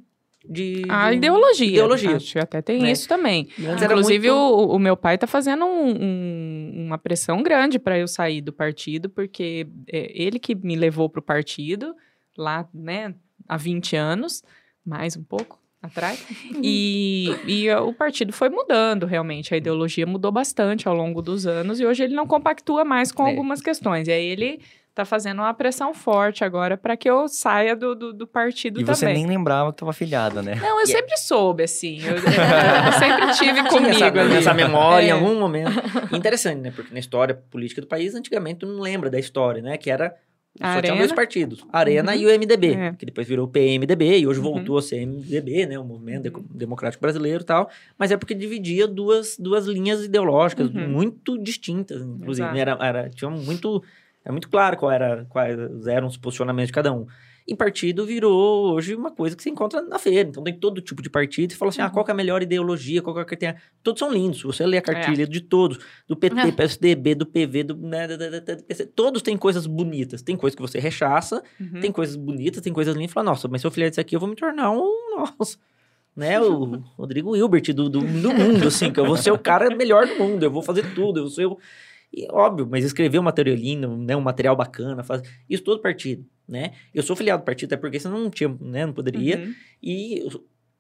de... A de- ideologia. ideologia. Acho que até tem Né? isso também. Era Inclusive, muito- o, o meu pai tá fazendo um- um- uma pressão grande para eu sair do partido, porque é ele que me levou pro partido lá, né, há 20 anos, mais um pouco atrás. E, e o partido foi mudando, realmente. A ideologia mudou bastante ao longo dos anos e hoje ele não compactua mais com É. algumas questões. E aí ele tá fazendo uma pressão forte agora para que eu saia do, do, do partido E você também. nem lembrava que tava filiada, né? Não, eu E é- sempre soube, assim. Eu, eu sempre tive comigo essa, ali. essa memória É. em algum momento. Interessante, né? Porque na história política do país, antigamente, tu não lembra da história, né? Que era. Só tinham Arena. dois partidos, Arena Uhum. e o MDB, É. que depois virou o PMDB e hoje Uhum. voltou a ser MDB, né? O Movimento Deco- Democrático Brasileiro e tal. Mas é porque dividia duas, duas linhas ideológicas Uhum. muito distintas, inclusive. Exato. Era, era, tinha muito, era muito claro qual era, quais eram os posicionamentos de cada um. E partido virou hoje uma coisa que você encontra na feira. Então tem todo tipo de partido e fala assim: ah, Uhum. qual que é a melhor ideologia, qual que é a tem. Todos são lindos. Se você lê a É. cartilha de todos, do PT, Ah. PSDB, do PV, do, né, da- da- da- todos têm coisas bonitas. Tem coisas que você rechaça, Uhum. tem coisas bonitas, tem coisas lindas. E fala, nossa, mas se eu filiar disso aqui, eu vou me tornar um. Nossa. Né, o Rodrigo Hilbert do, do, do mundo, assim, que eu vou ser o cara melhor do mundo, eu vou fazer tudo, eu vou ser o... E, óbvio, mas escrever um material lindo, né, um material bacana, faz... isso todo partido, né? Eu sou filiado do partido, até porque senão não tinha, né, não poderia. Uhum. E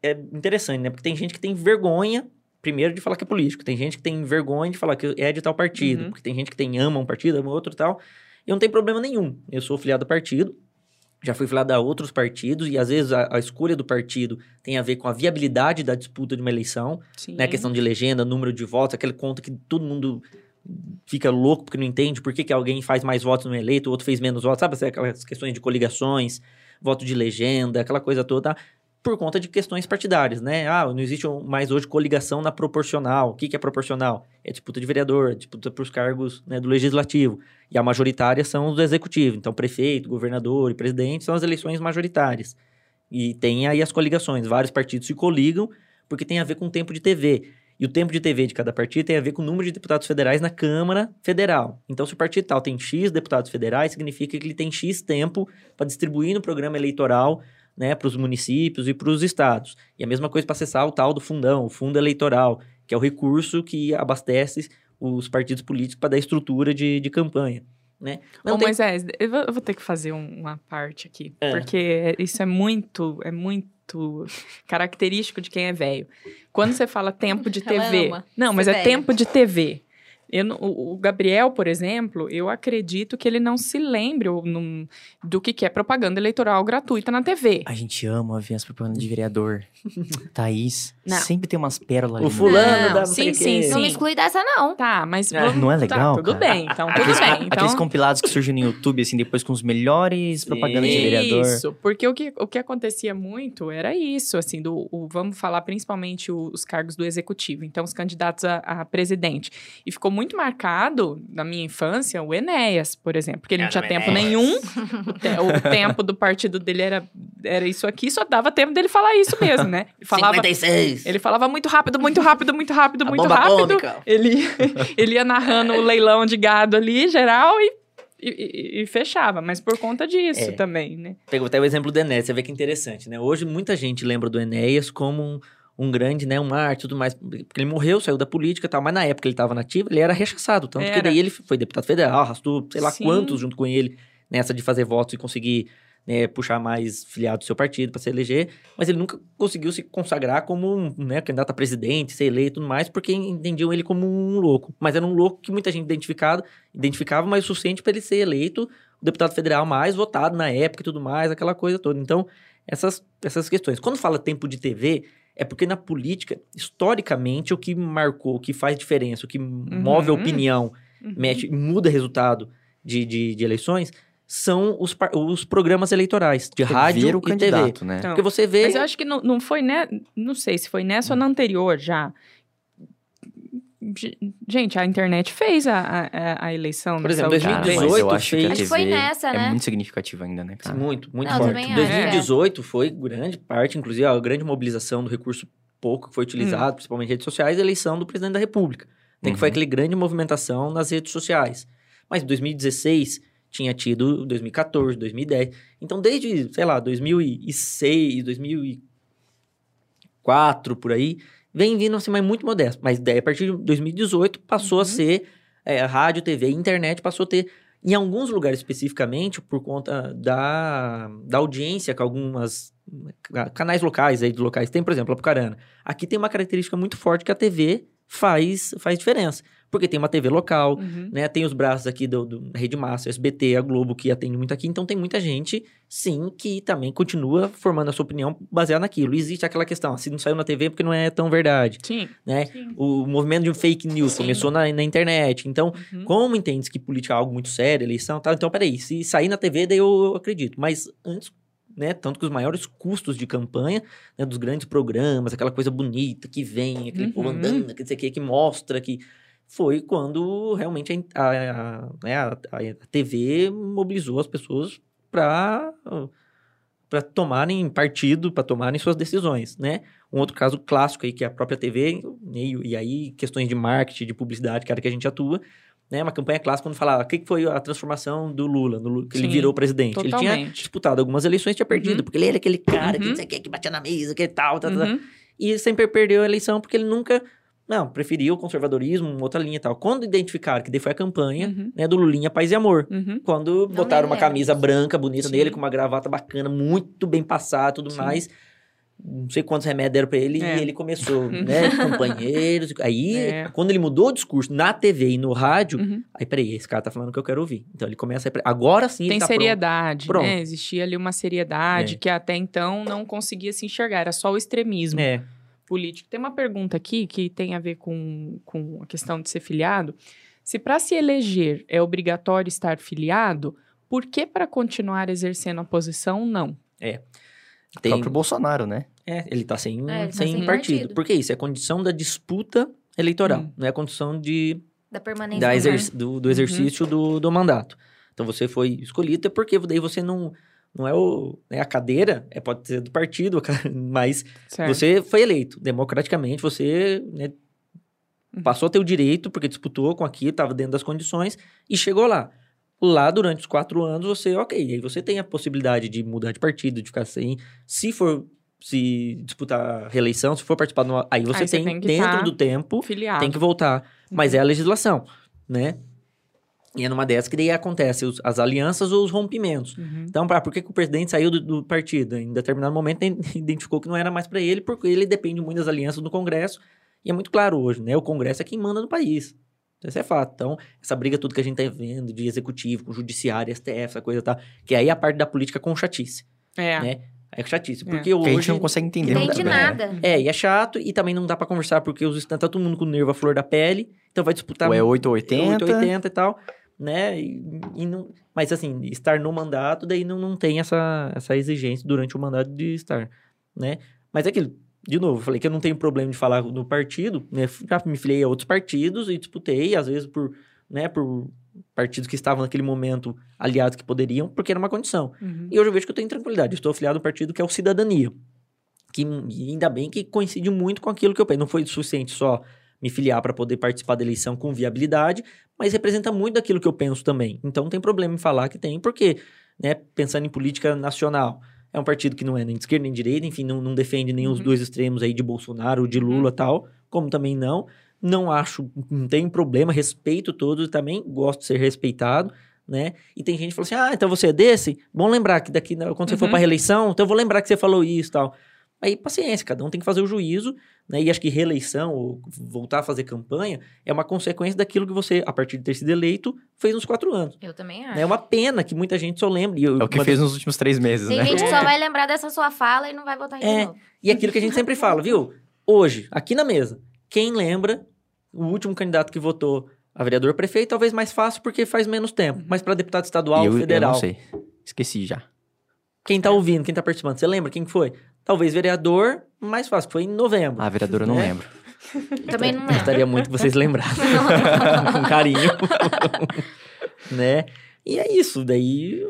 é interessante, né? Porque tem gente que tem vergonha, primeiro, de falar que é político. Tem gente que tem vergonha de falar que é de tal partido. Uhum. Porque tem gente que tem ama um partido, ama outro e tal. E não tem problema nenhum. Eu sou filiado a partido, já fui filiado a outros partidos, e às vezes a, a escolha do partido tem a ver com a viabilidade da disputa de uma eleição, Sim. né? Questão de legenda, número de votos, aquele conta que todo mundo fica louco porque não entende por que, que alguém faz mais votos no eleito, o outro fez menos votos, sabe? Aquelas questões de coligações, voto de legenda, aquela coisa toda, por conta de questões partidárias, né? Ah, não existe mais hoje coligação na proporcional. O que, que é proporcional? É disputa de vereador, é disputa para os cargos né, do legislativo. E a majoritária são os do executivo. Então, prefeito, governador e presidente são as eleições majoritárias. E tem aí as coligações. Vários partidos se coligam porque tem a ver com tempo de TV. E o tempo de TV de cada partido tem a ver com o número de deputados federais na Câmara Federal. Então, se o partido tal tem X deputados federais, significa que ele tem X tempo para distribuir no programa eleitoral né, para os municípios e para os estados. E a mesma coisa para acessar o tal do fundão, o fundo eleitoral, que é o recurso que abastece os partidos políticos para dar estrutura de, de campanha. Né? Ô, tem... Moisés, eu vou, eu vou, ter que fazer uma parte aqui, É. porque isso é muito, é muito característico de quem é velho. Quando você fala tempo de TV, não, mas é tempo de TV. Eu o Gabriel, por exemplo, eu acredito que ele não se lembre do que, que é propaganda eleitoral gratuita na TV. A gente ama ver as propagandas de vereador. Thaís, Não. sempre tem umas pérolas O ali. né? fulano Não, da sim, sim, quê. Não me exclui dessa, não. Tá, mas É, vamos- não é legal, Tá, tudo cara? bem, então tudo Aqueles, bem. aqueles Então, compilados que surgem no YouTube, assim, depois com os melhores propagandas de vereador. Isso, porque o que, o que acontecia muito era isso, assim, do, o- vamos falar principalmente o- os cargos do executivo, então os candidatos a, a presidente. E ficou muito marcado, na minha infância, o Enéas, por exemplo, porque ele não tinha tempo nenhum, o, te- o tempo do partido dele era, era isso aqui, só dava tempo dele falar isso mesmo, né? Ele falava, 56. ele falava muito rápido, muito rápido, muito rápido, A muito rápido. Ele, ele ia narrando o leilão de gado ali, geral, e, e, e- e fechava. Mas por conta disso É. também, né? Pegou até o exemplo do Enéas, você vê que interessante, né? Hoje muita gente lembra do Enéas como um, um grande, né, um arte e tudo mais, porque ele morreu, saiu da política e tal, mas na época ele estava nativo, ele era rechaçado, tanto que Era. daí ele foi deputado federal, arrastou sei lá Sim. quantos junto com ele nessa de fazer votos e conseguir né, puxar mais filiados do seu partido para se eleger, mas ele nunca conseguiu se consagrar como um né, candidato a presidente, ser eleito e tudo mais, porque entendiam ele como um louco. Mas era um louco que muita gente identificado, identificava, mas o suficiente para ele ser eleito o deputado federal mais votado na época e tudo mais, aquela coisa toda. Então, essas, essas questões. Quando fala tempo de TV, é porque na política, historicamente, o que marcou, o que faz diferença, o que move a Uhum. opinião, Uhum. mexe, muda resultado de, de, de eleições, são os, os programas eleitorais de rádio o e TV. candidato, né? Então, Porque você vê... Mas eu acho que não, não foi, né? Não sei se foi nessa ou na anterior já. Ge- Gente, a internet fez a, a, a eleição Por exemplo, saúde Cara, 2018 mas eu acho que a fez- Acho que foi nessa, é né? muito significativo ainda, né, cara? Muito, muito Não, forte. também acho, 2018 foi grande parte, inclusive a grande mobilização do recurso pouco que foi utilizado, principalmente em redes sociais, a eleição do presidente da República. Tem que foi Uhum. aquele grande movimentação nas redes sociais. Mas em 2016 tinha tido 2014, 2010. Então desde, sei lá, 2006, 2004 por aí, vem vindo assim, mas muito modesto. Mas daí a partir de 2018 passou a Uhum. ser é, rádio, TV e internet passou a ter em alguns lugares especificamente, por conta da, da audiência que algumas ca- canais locais aí de locais tem, por exemplo, Apucarana. Aqui tem uma característica muito forte que a TV faz, faz diferença. Porque tem uma TV local, Uhum. né? Tem os braços aqui do, do da Rede Massa, SBT, a Globo, que atende muito aqui. Então tem muita gente, sim, que também continua formando a sua opinião baseada naquilo. Existe aquela questão, se não saiu na TV é porque não é tão verdade, Sim. né? Sim. O movimento de fake news Sim. começou na, na internet. Então, Uhum. como entende que política é algo muito sério, eleição e tal, então peraí, se sair na TV, daí eu acredito. Mas antes, né, tanto que os maiores custos de campanha, né, dos grandes programas, aquela coisa bonita que vem, aquele povo Uhum. andando, que não sei o que, que mostra que foi quando realmente a, a, a, né, a- a TV mobilizou as pessoas para para tomarem partido, para tomarem suas decisões, né? Um outro caso clássico aí que é a própria TV e, e aí questões de marketing, de publicidade, era que a gente atua, né? Uma campanha clássica quando falava o que foi a transformação do Lula, no Lu- que ele Sim, virou presidente. Ele tinha totalmente. disputado algumas eleições, tinha perdido, Uhum. porque ele era aquele cara que Uhum. não sei o que, que batia na mesa, que tal, tal, tal. Uhum. E sempre perdeu a eleição porque ele nunca, não, preferiu o conservadorismo, outra linha e tal. Quando identificaram que daí foi a campanha, Uhum. né, do Lulinha Paz e Amor. Uhum. Quando botaram me uma camisa branca, bonita Sim. nele, com uma gravata bacana, muito bem passada tudo Sim. mais. Não sei quantos remédios deram pra ele É. e ele começou, né? Companheiros. Aí, É. quando ele mudou o discurso na TV e no rádio, Uhum. aí, peraí, esse cara tá falando o que eu quero ouvir. Então ele começa a. Agora sim, Tem ele tá pronto. seriedade, Pronto. né? Existia ali uma seriedade É. que até então não conseguia se enxergar, era só o extremismo É. político. Tem uma pergunta aqui que tem a ver com, com a questão de ser filiado. Se para se eleger é obrigatório estar filiado, por que para continuar exercendo a posição não? O Tem, próprio Bolsonaro, né? é, ele tá sem, É, ele tá sem, sem partido. partido. Por que isso? É condição da disputa eleitoral. Hum. Não é condição de Da permanência. da do exer- do, Uhum. do exercício do, do mandato. Então você foi escolhido, é porque daí você não. Não é o. Né, a cadeira, é, pode ser do partido, mas Certo. você foi eleito democraticamente, você né, Uhum. Passou a ter o direito, porque disputou com aqui, estava dentro das condições, e chegou lá. Lá, durante os quatro anos, você, ok, aí você tem a possibilidade de mudar de partido, de ficar sem. Se for se disputar reeleição, se for participar de uma, aí você Aí você tem, dentro tá do tempo, Filiado. tem que voltar. Mas é a legislação, né? E é numa dessas que daí acontece os- as alianças ou os rompimentos. Uhum. Então, pra, por que, que o presidente saiu do, do partido? Em determinado momento, identificou que não era mais para ele, porque ele depende muito das alianças do Congresso. E é muito claro hoje, né? O Congresso é quem manda no país. Isso é fato. Então, essa briga tudo que a gente tá vendo de executivo, com judiciário, STF, essa coisa tá. Que aí é a parte da política com chatice. É. Né? É chatice. É. Porque Que a gente hoje. não consegue entender Não entende bem. nada. É, e é chato, e também não dá pra conversar, porque os estantes tá todo mundo com o nervo à flor da pele, então vai disputar Ou é muito- 880. 880 e tal, né? E, e não, mas assim, estar no mandato, daí não, não tem essa, essa exigência durante o mandato de estar, né? Mas é aquilo, de novo, eu falei que eu não tenho problema de falar no partido, né? Já me filiei a outros partidos e disputei, às vezes por, né, por partidos que estavam naquele momento aliados que poderiam, porque era uma condição. Uhum. E hoje eu vejo que eu tenho tranquilidade. Eu estou afiliado a um partido que é o Cidadania. Que ainda bem que coincide muito com aquilo que eu penso. Não foi suficiente só me filiar para poder participar da eleição com viabilidade, mas representa muito daquilo que eu penso também. Então não tem problema em falar que tem, porque, né, pensando em política nacional, é um partido que não é nem de esquerda nem de direita, enfim, não, não defende nem os Uhum. dois extremos aí de Bolsonaro ou de Lula tal, como também não. Não acho, não tem problema, respeito todos, também gosto de ser respeitado, né? E tem gente que fala assim: ah, então você é desse? Bom lembrar que daqui, né, quando você for Uhum. pra reeleição, então eu vou lembrar que você falou isso e tal. Aí, paciência, cada um tem que fazer o juízo, né? E acho que reeleição ou voltar a fazer campanha é uma consequência daquilo que você, a partir de ter sido eleito, fez nos quatro anos. Eu também acho. É uma pena que muita gente só lembre. E eu- É o que uma fez nos últimos três meses, Tem né? gente que só vai lembrar dessa sua fala e não vai votar em É. de novo. E aquilo que a gente sempre fala, viu? Hoje, aqui na mesa, quem lembra o último candidato que votou a vereador prefeito, talvez mais fácil porque faz menos tempo. Mas para deputado estadual, E eu, federal, eu não sei. Esqueci já. quem tá ouvindo, quem tá participando, você lembra quem que foi? Talvez vereador, mais fácil, foi em novembro. Ah, vereador, eu não Né? lembro. Também não lembro. Gostaria muito que vocês lembrassem. Com carinho. né? E é isso. Daí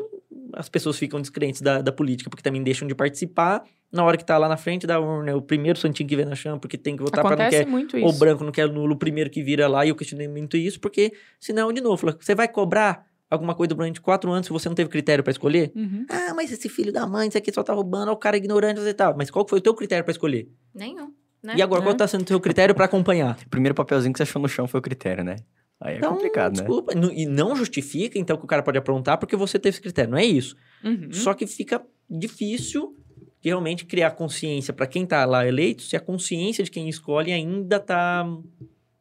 as pessoas ficam descrentes da, da política, porque também deixam de participar. Na hora que tá lá na frente da urna, é o primeiro santinho que vê na chama, porque tem que votar para não quer muito ou isso. branco não quer nulo, o primeiro que vira lá, e eu questionei muito isso, porque senão, de novo, você vai cobrar alguma coisa durante quatro anos se você não teve critério para escolher? Uhum. Ah, mas esse filho da mãe, isso aqui só tá roubando, o cara ignorante e tal. Mas qual foi o teu critério para escolher? Nenhum. Né? E agora, É. qual tá sendo o teu critério para acompanhar? O primeiro papelzinho que você achou no chão foi o critério, né? Aí é Então, complicado, né? desculpa, e não justifica, então, que o cara pode aprontar porque você teve esse critério. Não é isso. Uhum. Só que fica difícil de realmente criar consciência para quem tá lá eleito, se a consciência de quem escolhe ainda tá,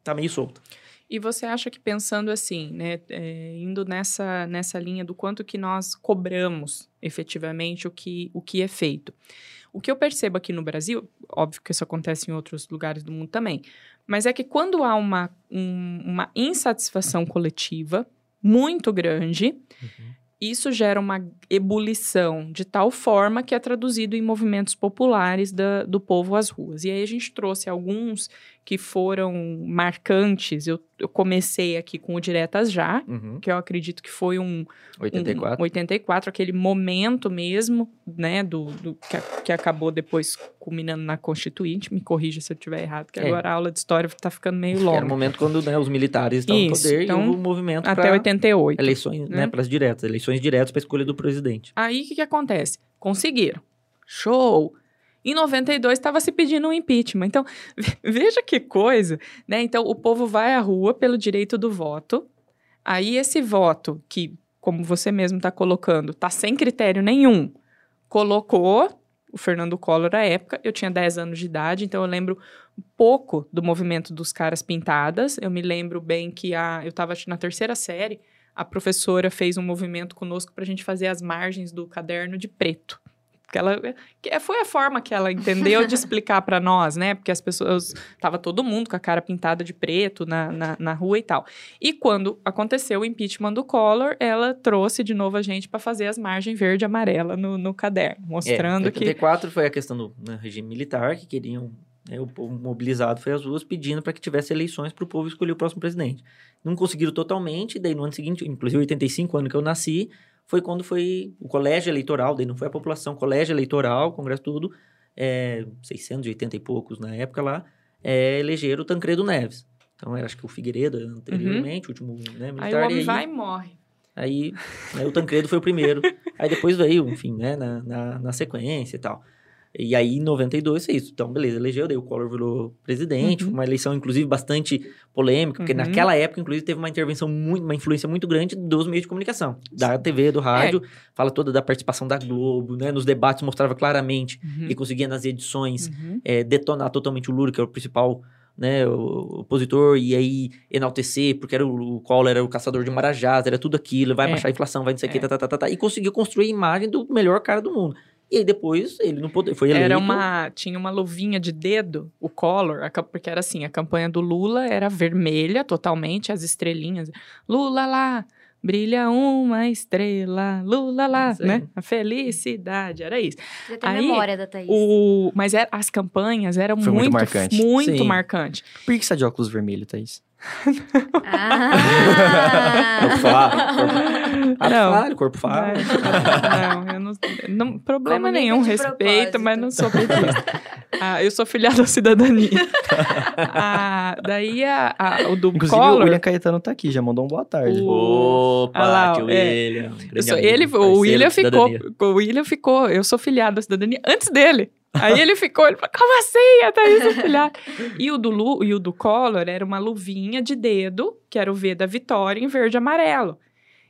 tá meio solta. E você acha que pensando assim, né, é, indo nessa, nessa linha do quanto que nós cobramos efetivamente o que, o que é feito. O que eu percebo aqui no Brasil, óbvio que isso acontece em outros lugares do mundo também, mas é que quando há uma, um- uma insatisfação coletiva muito grande, isso gera uma ebulição de tal forma que é traduzido em movimentos populares da- do povo às ruas. E aí a gente trouxe alguns que foram marcantes. Eu, eu comecei aqui com o Diretas Já, que eu acredito que foi um, 84. um 84, aquele momento mesmo, né, do, do- que, que acabou depois culminando na Constituinte. Me corrija se eu estiver errado, que É. agora a aula de história tá ficando meio Era o longa. momento quando né, os militares estavam no poder então, e houve um movimento Até para 88. eleições, né, né? para as diretas, eleições diretas para escolha do presidente. Aí o que, que acontece? Conseguiram. Show! Em 92 estava se pedindo um impeachment. Então, ve- veja que coisa, né? Então, o povo vai à rua pelo direito do voto. Aí, esse voto, que, como você mesmo está colocando, tá sem critério nenhum, colocou o Fernando Collor à época. Eu tinha 10 anos de idade, então eu lembro pouco do movimento dos caras pintadas. Eu me lembro bem que a, eu estava na terceira série, a professora fez um movimento conosco para a gente fazer as margens do caderno de preto. Que ela, que foi a forma que ela entendeu de explicar para nós, né? Porque as pessoas. Tava todo mundo com a cara pintada de preto na, na, na rua e tal. E quando aconteceu o impeachment do Collor, ela trouxe de novo a gente para fazer as margens verde e amarela no, no caderno, mostrando é, que. 84 foi a questão do né, regime militar, que queriam, né, o povo mobilizado foi às ruas pedindo para que tivesse eleições para o povo escolher o próximo presidente. Não conseguiram totalmente, daí no ano seguinte, inclusive 85, ano que eu nasci, foi quando foi o colégio eleitoral, daí não foi a população, colégio eleitoral, congresso tudo, é, 680 e poucos na época lá, é, elegeram o Tancredo Neves. Então era acho que o Figueiredo anteriormente, o último né, militar. Aí o homem aí, vai e morre. Aí né, o Tancredo foi o primeiro. aí depois veio, enfim, né, na, na, na sequência e tal. E aí, em 92, é isso. Então, beleza, elegeu, daí o Collor virou presidente. Uhum. Foi uma eleição, inclusive, bastante polêmica, porque Uhum. naquela época, inclusive, teve uma intervenção muito, uma influência muito grande dos meios de comunicação. Da TV, do rádio, É. fala toda da participação da Globo, né? Nos debates mostrava claramente Uhum. e conseguia nas edições Uhum. é, detonar totalmente o Lula, que é o principal né, o opositor, e aí enaltecer, porque era o, o Collor era o caçador de marajás, era tudo aquilo, vai É. baixar a inflação, vai não sei o que, É. tá, tá, tá, tá, tá, e conseguiu construir a imagem do melhor cara do mundo. E aí depois ele não poder, foi eleito. Era uma, tinha uma luvinha de dedo, o Collor, a porque era assim, a campanha do Lula era vermelha totalmente, as estrelinhas. Lula lá, brilha uma estrela, Lula lá, né? A felicidade, era isso. Você tem Aí, memória da Thaís. O, mas era- as campanhas eram Foi muito muito, marcante. muito Sim. marcante. Por que você tá de óculos vermelho, Thaís? Ah! Falho, corpo Não. falho, corpo falho. Não, eu não, não problema Comunica nenhum, respeito, propósito. mas não sou petista. Ah, eu sou filiada à cidadania. Ah, daí a, a- o do Inclusive, o Collor, William Caetano tá aqui, já mandou um boa tarde. O- Opa, Ah lá, tio é. William. eu grande sou- amigo, ele, o William ficou, o William ficou, eu sou filiado à cidadania antes dele. Aí ele ficou, ele falou, como assim? A Thaís é filiada. E o do, Lu, e o do Collor era uma luvinha de dedo, que era o V da vitória em verde e amarelo.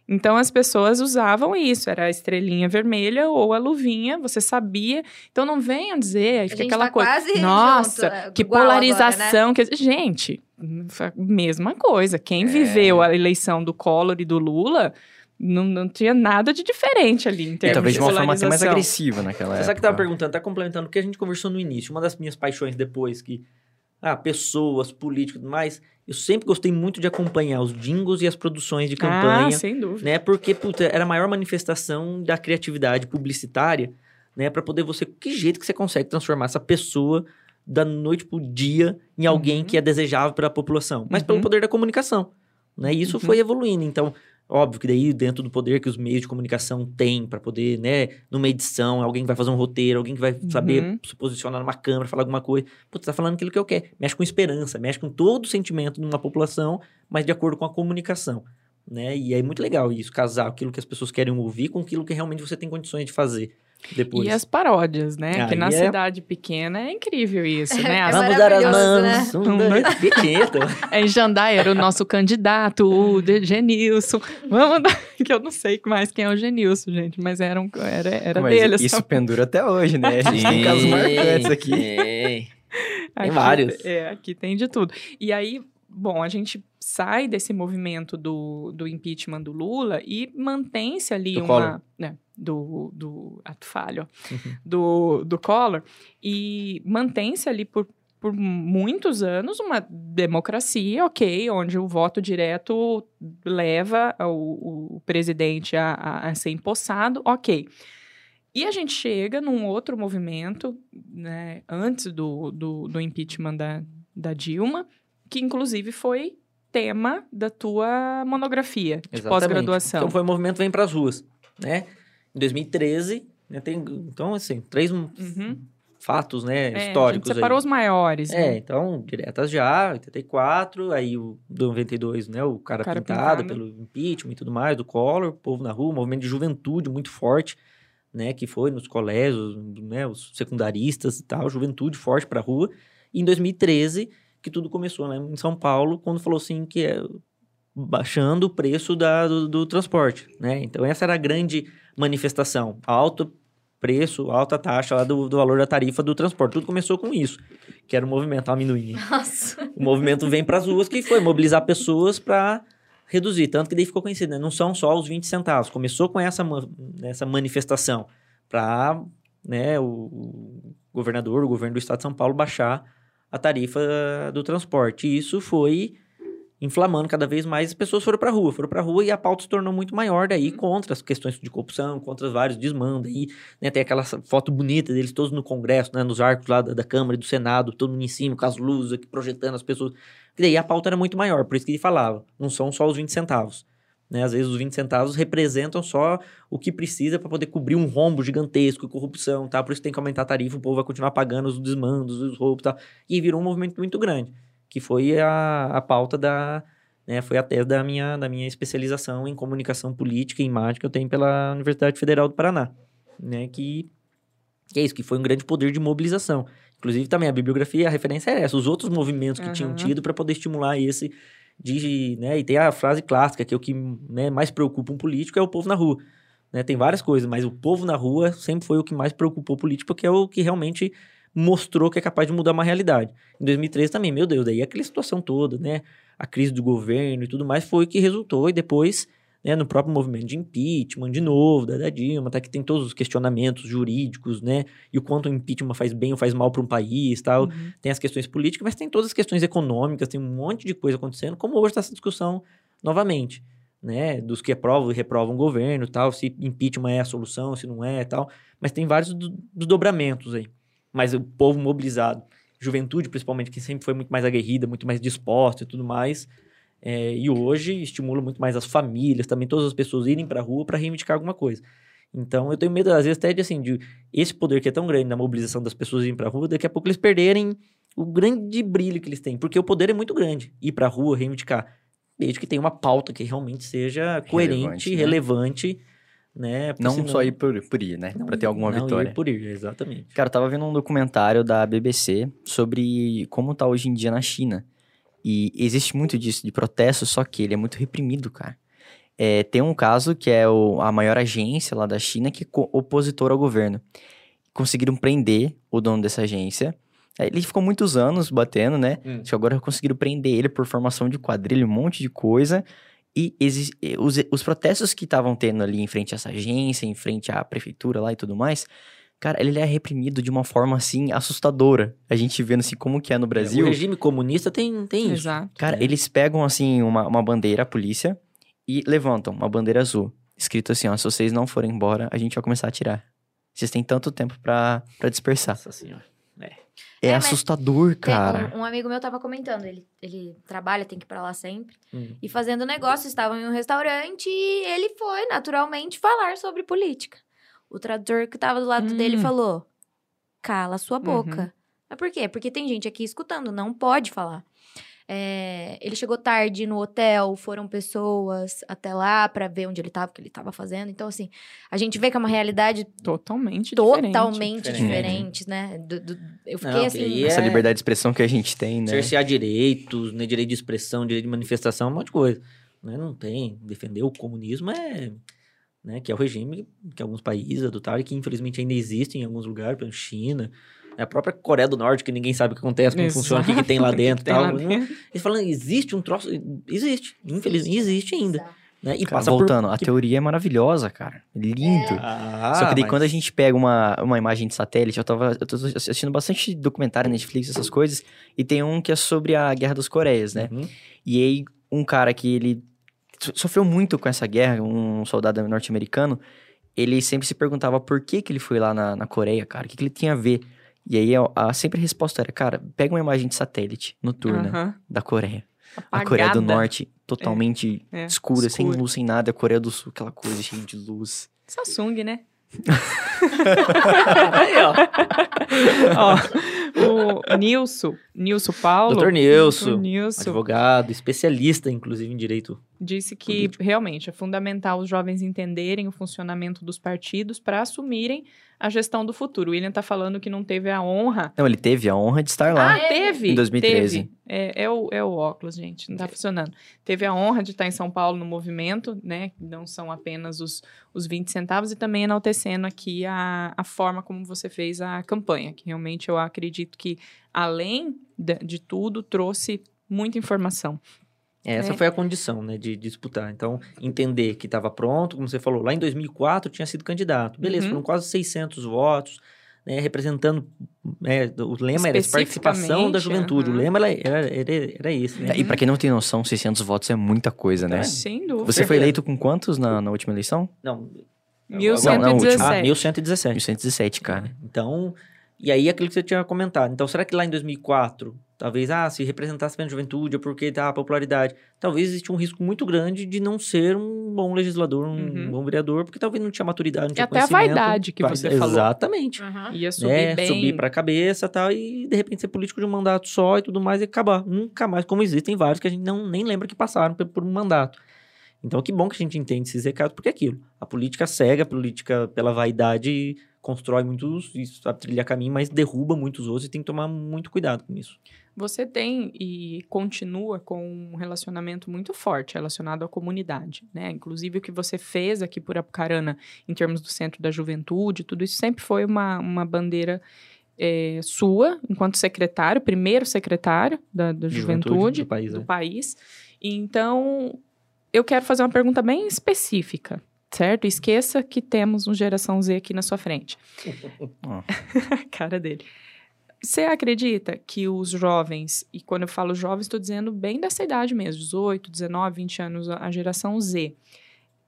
Então as pessoas usavam isso, era a estrelinha vermelha ou a luvinha, você sabia. Então não venham dizer, aí A fica gente aquela tá coisa. quase Nossa, junto, é, que igual agora, né? polarização. que... Gente, mesma coisa. Quem viveu a eleição do Collor e do Lula não, não tinha nada de diferente ali em E termos talvez de uma forma até mais polarização. agressiva naquela Você época. sabe que tava perguntando, tá complementando o que a gente conversou no início. Uma das minhas paixões depois, que. Ah, pessoas, políticos e tudo mais. Eu sempre gostei muito de acompanhar os jingles e as produções de campanha. Ah, sem dúvida. né? Porque, puta, era a maior manifestação da criatividade publicitária, né? Pra poder você. Que jeito que você consegue transformar essa pessoa da noite pro dia em alguém Uhum. que é desejável pela população? Mas pelo Uhum. poder da comunicação, né? E isso Uhum. foi evoluindo. Então, óbvio que daí, dentro do poder que os meios de comunicação têm pra poder, né? Numa edição, alguém que vai fazer um roteiro, alguém que vai saber Uhum. se posicionar numa câmera, falar alguma coisa. Putz, tá falando aquilo que eu quero. Mexe com esperança, mexe com todo o sentimento de uma população, mas de acordo com a comunicação né? E é muito legal isso, casar aquilo que as pessoas querem ouvir com aquilo que realmente você tem condições de fazer depois. E as paródias, né? que Aí na é- cidade pequena é incrível isso, né? É As- Vamos dar as maravilhoso, mãos, né? um, dois, Piqueta. Em Jandai era o nosso candidato, o Genilson. Vamos dar... Que eu não sei mais quem é o Genilson, gente, mas era, um, era, era Mas dele. isso essa- pendura até hoje, né? A gente tem casos marcantes aqui. Tem. Aqui- vários. É, aqui tem de tudo. E aí, bom, a gente sai desse movimento do, do impeachment do Lula e mantém-se ali Do uma... Né, do, do ato falho, ó, Uhum. do, do Collor, e mantém-se ali por, por muitos anos uma democracia, ok, onde o voto direto leva o, o presidente a, a, a ser empossado, ok. E a gente chega num outro movimento, né, antes do, do, do impeachment da, da Dilma, que inclusive foi tema da tua monografia de pós-graduação. Então foi o movimento Vem pras Ruas, né? Em 2013, né, tem, então assim, três Uhum. fatos, né, É, históricos a separou aí. os maiores, É, né? então, diretas já, 84, aí o do 92, né, o cara, Cara pintado, pintado. pelo impeachment e tudo mais, do Collor, povo na rua, movimento de juventude muito forte, né, que foi nos colégios, né, os secundaristas e tal, juventude forte pra rua. E em 2013, que tudo começou, né, em São Paulo, quando falou assim que é baixando o preço da, do, do transporte, né? Então essa era a grande manifestação, alto preço, alta taxa lá do, do valor da tarifa do transporte. Tudo começou com isso, que era o movimento amendoim. Nossa. O movimento vem para as ruas, que foi mobilizar pessoas para reduzir. Tanto que daí ficou conhecido, né? Não são só os 20 centavos. Começou com essa, essa manifestação para né, o, o governador, o governo do estado de São Paulo baixar a tarifa do transporte. E isso foi inflamando cada vez mais, as pessoas foram para rua, foram para rua e a pauta se tornou muito maior daí contra as questões de corrupção, contra vários desmandos aí, né, tem aquela foto bonita deles todos no congresso, né, nos arcos lá da, da Câmara e do Senado, todo mundo em cima, com as luzes aqui projetando as pessoas, e daí a pauta era muito maior, por isso que ele falava, não são só os 20 centavos, né, às vezes os 20 centavos representam só o que precisa para poder cobrir um rombo gigantesco, corrupção, tá, por isso tem que aumentar a tarifa, o povo vai continuar pagando os desmandos, os roubos, tá, e virou um movimento muito grande, que foi a, a pauta da, né, foi a tese da minha, da minha especialização em comunicação política e imagem que eu tenho pela Universidade Federal do Paraná, né, que, que é isso, que foi um grande poder de mobilização. Inclusive, também a bibliografia, a referência é essa, os outros movimentos que Aham. tinham tido para poder estimular esse de, né, e tem a frase clássica, que é o que né, mais preocupa um político é o povo na rua. Né, tem várias coisas, mas o povo na rua sempre foi o que mais preocupou o político, porque é o que realmente mostrou que é capaz de mudar uma realidade. Em 2013 também, meu Deus, daí aquela situação toda, né? A crise do governo e tudo mais foi o que resultou, e depois, né, no próprio movimento de impeachment, de novo, da, da Dilma, tá, que tem todos os questionamentos jurídicos, né? E o quanto o impeachment faz bem ou faz mal para um país tal. Uhum. Tem as questões políticas, mas tem todas as questões econômicas, tem um monte de coisa acontecendo, como hoje está essa discussão novamente, né? Dos que aprovam e reprovam o governo tal, se impeachment é a solução, se não é tal. Mas tem vários do- desdobramentos aí. Mas o povo mobilizado, juventude principalmente, que sempre foi muito mais aguerrida, muito mais disposta e tudo mais. é, e hoje estimula muito mais as famílias, também todas as pessoas irem para a rua para reivindicar alguma coisa. Então eu tenho medo, às vezes, até de assim, de esse poder que é tão grande na mobilização das pessoas irem para a rua, daqui a pouco eles perderem o grande brilho que eles têm. Porque o poder é muito grande. Ir para a rua, reivindicar. Desde que tenha uma pauta que realmente seja coerente, né? relevante, né? Não senão- só ir por, por ir, né? não- pra ter alguma não vitória. Ir por ir, exatamente. Cara, eu tava vendo um documentário da BBC sobre como tá hoje em dia na China. E existe muito disso, de protesto, só que ele é muito reprimido, cara. É, tem um caso que é o- a maior agência lá da China que é opositor ao governo. Conseguiram prender o dono dessa agência. Aí Ele ficou muitos anos batendo, né? Hum. Acho que agora conseguiram prender ele por formação de quadrilha, um monte de coisa. E os, os protestos que estavam tendo ali em frente a essa agência, em frente à prefeitura lá e tudo mais, cara, ele é reprimido de uma forma assim assustadora. A gente vendo assim como que é no Brasil. O regime comunista tem, tem isso. Exato. Cara, É. eles pegam assim uma, uma bandeira, a polícia, e levantam uma bandeira azul. Escrito assim, ó, se vocês não forem embora, a gente vai começar a atirar. Vocês têm tanto tempo pra, pra dispersar. Nossa senhora. É, É, mas assustador, Tem- cara. Um, um amigo meu tava comentando, ele, ele trabalha, tem que ir pra lá sempre. Hum. E fazendo negócio, estavam em um restaurante e ele foi, naturalmente, falar sobre política. O tradutor que tava do lado Hum. dele falou: cala sua Uhum. boca. Mas por quê? Porque tem gente aqui escutando, não pode falar. É, ele chegou tarde no hotel, foram pessoas até lá pra ver onde ele tava, o que ele tava fazendo. Então, assim, a gente vê que é uma realidade Totalmente diferente. totalmente Diferente. diferente, né? Do- do- eu fiquei Não, assim. Essa é- liberdade de expressão que a gente tem, né? Cercear direitos, né? Direito de expressão, direito de manifestação, um monte de coisa. Né? Não tem. Defender o comunismo é. Né? Que é o regime que alguns países adotaram e que infelizmente ainda existe em alguns lugares, por exemplo, China. Né, A própria Coreia do Norte, que ninguém sabe o que acontece, como funciona, o que, que tem lá Exato, dentro e tal. dentro. Eles falam, existe um troço. Existe. Infelizmente, existe ainda. Né? E Cara, passa voltando, por. a teoria é maravilhosa, cara. Lindo. Ah, Só que daí mas- quando a gente pega uma, uma imagem de satélite, eu tava eu tô assistindo bastante documentário Netflix, essas coisas, e tem um que é sobre a Guerra das Coreias, né? Uhum. E aí, um cara que ele so- sofreu muito com essa guerra, um soldado norte-americano, ele sempre se perguntava por que que ele foi lá na, na Coreia, cara, o que que ele tinha a ver. E aí, a, a- sempre a resposta era, cara, pega uma imagem de satélite noturna da Coreia. A Coreia do Apagada. Norte, totalmente É, escura, sem escura. luz, sem nada. A Coreia do Sul, aquela coisa cheia de luz. Samsung, né? Aí, ó. Ó, o Nilson, Nilson Paulo. Doutor Nilson, Nilson Advogado, especialista, inclusive, em direito. disse que realmente é fundamental os jovens entenderem o funcionamento dos partidos para assumirem a gestão do futuro. O William tá falando que não teve a honra. Não, ele teve a honra de estar lá. Ah, teve! Em 2013. Teve. É, é o, é o óculos, gente, não tá funcionando. Teve a honra de estar em São Paulo no movimento, né? Não são apenas os, os 20 centavos, e também enaltecendo aqui a, a forma como você fez a campanha, que realmente eu acredito que, além de, de tudo, trouxe muita informação. Essa É. foi a condição, né, de disputar. Então, entender que estava pronto, como você falou, lá em 2004 tinha sido candidato. Beleza, Uhum. foram quase 600 votos, né, representando, né, o lema era participação da juventude. O aham. lema era, era, era, era esse, né? E pra quem não tem noção, 600 votos é muita coisa, né? Sem dúvida. Você foi eleito com quantos na, na última eleição? Não, 1117. ah, 1117. 1117, cara. Então, e aí aquilo que você tinha comentado. Então, será que lá em 2004 Talvez, ah, se representasse menos juventude, é porque tá a popularidade. Talvez existe um risco muito grande de não ser um bom legislador, um Uhum. bom vereador, porque talvez não tinha maturidade, não E tinha até a vaidade que Vai- você falou. Exatamente. Uhum. Ia subir né, bem. subir pra cabeça e tal, e de repente ser político de um mandato só e tudo mais e acabar. Nunca mais, como existem vários que a gente não, nem lembra que passaram por um mandato. Então, que bom que a gente entende esses recados, porque é aquilo. A política cega, a política pela vaidade constrói muitos, sabe trilhar caminho, mas derruba muitos outros e tem que tomar muito cuidado com isso. Você tem e continua com um relacionamento muito forte relacionado à comunidade, né? Inclusive o que você fez aqui por Apucarana em termos do Centro da Juventude, tudo isso sempre foi uma, uma bandeira eh, sua, enquanto secretário, primeiro secretário da, da Juventude, do país, do né? país. Então, eu quero fazer uma pergunta bem específica, certo? Esqueça que temos um geração Z aqui na sua frente. Ó. A cara dele. Você acredita que os jovens, e quando eu falo jovens, estou dizendo bem dessa idade mesmo, 18, 19, 20 anos, a a geração Z,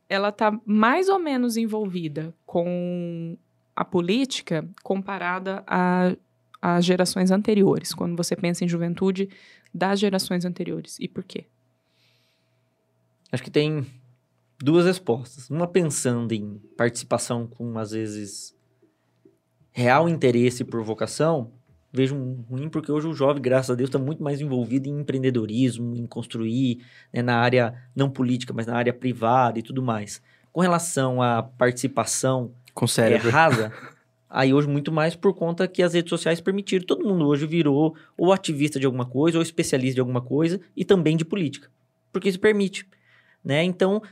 ela está mais ou menos envolvida com a política comparada a- às gerações anteriores, quando você pensa em juventude das gerações anteriores. E por quê? Acho que tem duas respostas. Uma pensando em participação com, às vezes, real interesse por vocação. Vejo um ruim porque hoje o jovem, graças a Deus, está muito mais envolvido em empreendedorismo, em construir né, na área não política, mas na área privada e tudo mais. Com relação à participação Com cérebro. é rasa, aí hoje muito mais por conta que as redes sociais permitiram. Todo mundo hoje virou ou ativista de alguma coisa, ou especialista de alguma coisa, e também de política. Porque isso permite. Né? Então,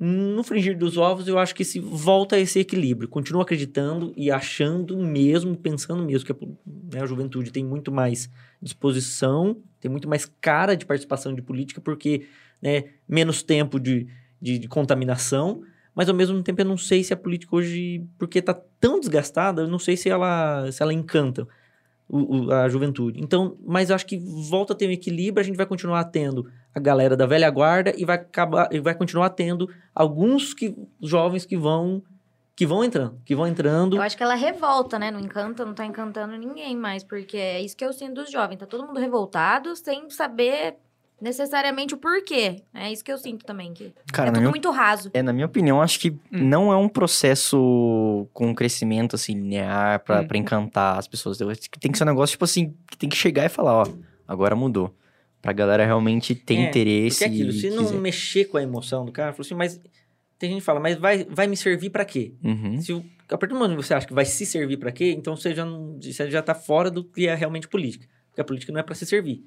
no fringir dos ovos, eu acho que se volta a esse equilíbrio. Continuo acreditando e achando mesmo, pensando mesmo, que a, né, a juventude tem muito mais disposição, tem muito mais cara de participação de política, porque né, menos tempo de, de, de contaminação, mas ao mesmo tempo eu não sei se a política hoje, porque está tão desgastada, eu não sei se ela, se ela encanta o- o- a juventude. Então, mas eu acho que volta a ter um equilíbrio, a gente vai continuar tendo a galera da velha guarda e vai acabar e vai continuar tendo alguns que, jovens que vão que vão entrando, que vão entrando. Eu acho que ela revolta, né? Não encanta, não tá encantando ninguém mais, porque é isso que eu sinto dos jovens. Tá todo mundo revoltado, sem saber necessariamente o porquê. É isso que eu sinto também, que Cara, é tudo minha, muito raso. é, na minha opinião, acho que não é um processo com um crescimento, assim, linear pra, Hum. encantar as pessoas. Tem que ser um negócio, tipo assim, que tem que chegar e falar, ó, agora mudou. Pra galera realmente ter É, interesse Porque é aquilo, se não quiser. mexer com a emoção do cara, falou assim, mas tem gente que fala, mas vai, vai me servir pra quê? Uhum. Se o, a partir do momento que você acha que vai se servir pra quê, então você já, não, você já tá fora do que é realmente política. Porque a política não é pra se servir,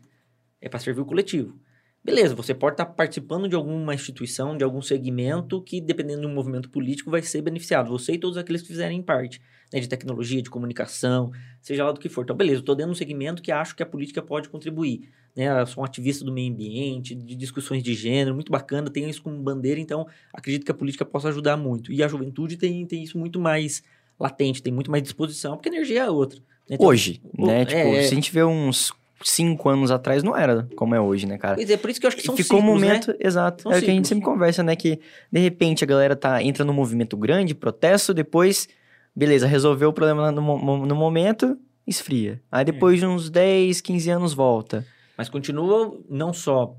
é pra servir o coletivo. Beleza, você pode estar participando de alguma instituição, de algum segmento que, dependendo do movimento político, vai ser beneficiado. Você e todos aqueles que fizerem parte, né, de tecnologia, de comunicação, seja lá do que for. Então, beleza, eu estou dentro de um segmento que acho que a política pode contribuir. Né? Eu sou um ativista do meio ambiente, de discussões de gênero, muito bacana, tenho isso como bandeira, então acredito que a política possa ajudar muito. E a juventude tem, tem isso muito mais latente, tem muito mais disposição, porque energia é outra. né? Então, Hoje, né? tipo, é. se a gente vê uns cinco anos atrás, não era como é hoje, né, cara? Pois é, por isso que eu acho que são Ficou um ciclos, né? momento, exato. São é o que a gente sempre conversa, né? Que de repente a galera tá, entra num movimento grande, protesto, depois, beleza, resolveu o problema no, no momento, esfria. Aí depois de uns 10, 15 anos volta. Mas continua não só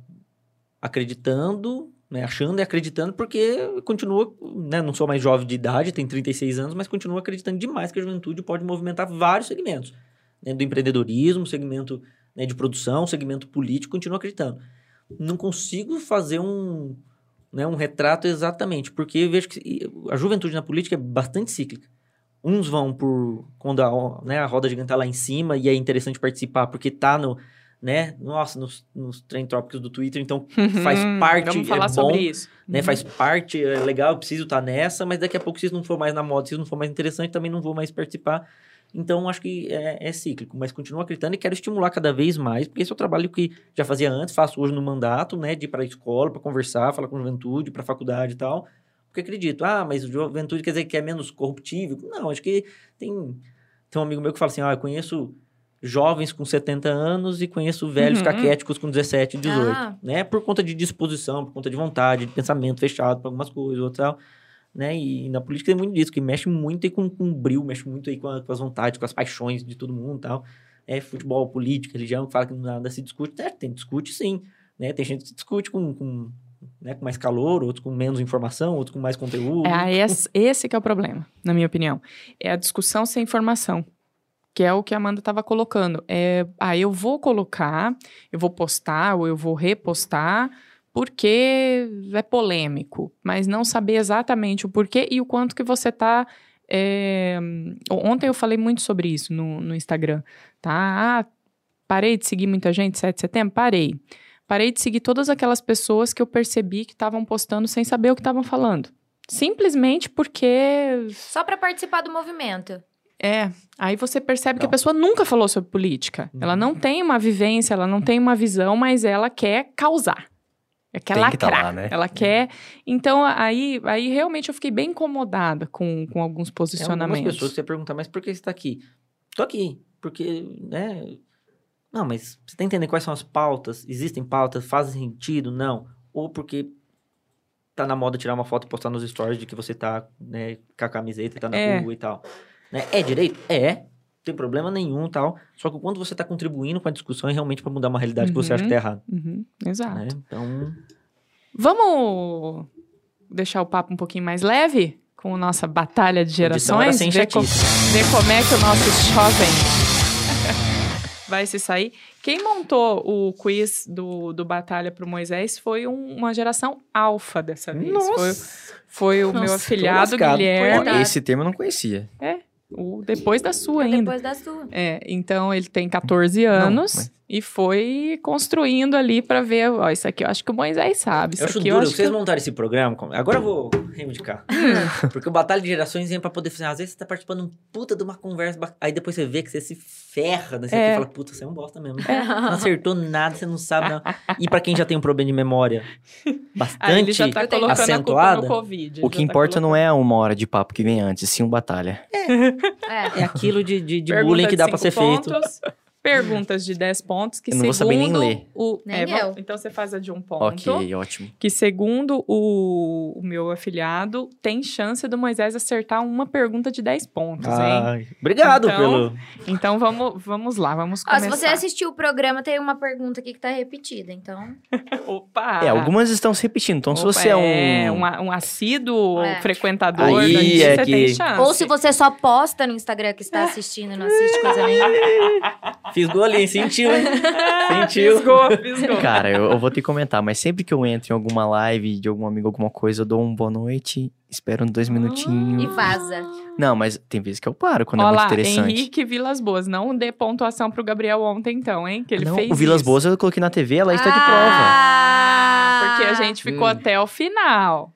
acreditando, né, achando e acreditando, porque continua, né, não sou mais jovem de idade, tenho 36 anos, mas continua acreditando demais que a juventude pode movimentar vários segmentos. Né, do empreendedorismo, segmento né, de produção, segmento político, continuo acreditando. Não consigo fazer um, né, um retrato exatamente, porque vejo que a juventude na política é bastante cíclica. Uns vão por quando a, né, a roda gigante tá lá em cima e é interessante participar porque tá no, né, nossa, nos, nos trend tópicos do Twitter, então faz parte, Uhum. Vamos falar é bom, sobre isso. né, Uhum. faz parte, é legal, eu preciso estar nessa, mas daqui a pouco se isso não for mais na moda, se isso não for mais interessante, também não vou mais participar. Então, acho que é, é cíclico, mas continuo acreditando e quero estimular cada vez mais, porque esse é o trabalho que já fazia antes, faço hoje no mandato, né, de ir para a escola, para conversar, falar com a juventude, para a faculdade e tal, porque acredito, ah, mas juventude quer dizer que é menos corruptível? Não, acho que tem, tem um amigo meu que fala assim, ah, eu conheço jovens com 70 anos e conheço velhos Uhum. caquéticos com 17 e 18, Ah. né, por conta de disposição, por conta de vontade, de pensamento fechado para algumas coisas, outras tal, né? E na política tem muito disso, que mexe muito aí com, com o bril, mexe muito aí com, a- com as vontades, com as paixões de todo mundo e tal. é futebol, política, religião, fala que nada se discute. É, tem discute sim, né? Tem gente que discute com, com, né, com mais calor, outros com menos informação, outros com mais conteúdo. É, esse, esse que é o problema, na minha opinião. É a discussão sem informação. Que é o que a Amanda estava colocando. É, ah, eu vou colocar, eu vou postar ou eu vou repostar porque é polêmico, mas não saber exatamente o porquê e o quanto que você está é, ontem eu falei muito sobre isso no, no Instagram, tá? Ah, parei de seguir muita gente 7 de setembro? Parei. Parei de seguir todas aquelas pessoas que eu percebi que estavam postando sem saber o que estavam falando. Simplesmente porque. Só para participar do movimento. É, aí você percebe não. que a pessoa nunca falou sobre política. Uhum. Ela não tem uma vivência, ela não tem uma visão, mas ela quer causar. Ela quer tem lacrar. Que tá lá, né? Ela quer. Então, aí, aí realmente eu fiquei bem incomodada com, com alguns posicionamentos. Tem algumas pessoas que você pergunta, mas por que você está aqui? Tô aqui, porque, né? Não, mas você tá entendendo quais são as pautas? Existem pautas? Fazem sentido? Não. Ou porque tá na moda tirar uma foto e postar nos stories de que você tá, né, com a camiseta e tá na é. rua e tal. Né? É direito? É. Não tem problema nenhum tal. Só que quando você está contribuindo com a discussão é realmente para mudar uma realidade uhum, que você acha que tá errado. Uhum, exato. Né? Então. Vamos deixar o papo um pouquinho mais leve com a nossa batalha de gerações? Ver, co ver como é que o nosso jovem vai se sair. Quem montou o quiz do, do Batalha para o Moisés foi um, uma geração alfa dessa vez. Nossa. Foi, foi o Nossa, meu afilhado Guilherme. Esse termo eu não conhecia. É, o depois da sua ainda. Depois da sua. É, então ele tem 14 anos. Não, mas e foi construindo ali para ver, ó, isso aqui eu acho que o Moisés sabe. Isso eu acho aqui duro, eu acho vocês que... montaram esse programa, agora eu vou reivindicar. Hum. Porque o Batalha de Gerações vem pra poder fazer, às vezes você tá participando um puta de uma conversa, aí depois você vê que você se ferra, né? Você é. fala, puta, você é um bosta mesmo. É. Não acertou nada, você não sabe não. E para quem já tem um problema de memória bastante já tá colocando acentuada, a culpa no COVID. O que tá importa colocando... não é uma hora de papo que vem antes, sim um batalha. É, é. é aquilo de, de, de bullying que dá para ser pontos. feito perguntas de 10 pontos que eu não segundo vou saber nem ler. o nem é, eu. então você faz a de um ponto. OK, ótimo. Que segundo o, o meu afiliado, tem chance do Moisés acertar uma pergunta de 10 pontos, Ai, hein? Obrigado então, pelo Então vamos vamos lá, vamos começar. Ó, se você assistiu o programa, tem uma pergunta aqui que tá repetida, então. Opa. É, algumas estão se repetindo. Então Opa, se você é um é, um, um assíduo é. frequentador Aí da é você que... tem chance. Ou se você só posta no Instagram que está assistindo e não assiste coisa nenhuma. Fiz golinho, sentiu, hein? sentiu. Fisgou, fisgou. Cara, eu, eu, vou ter que comentar, mas sempre que eu entro em alguma live de algum amigo, alguma coisa, eu dou um boa noite, espero uns dois minutinhos. E vaza. Não, mas tem vezes que eu paro quando Olá, é muito interessante. Henrique Vilas Boas, não dê pontuação pro Gabriel ontem, então, hein? Que ele não, fez. O Vilas isso. Boas eu coloquei na TV, ela está de prova. Ah! Porque a gente ficou hum. até o final.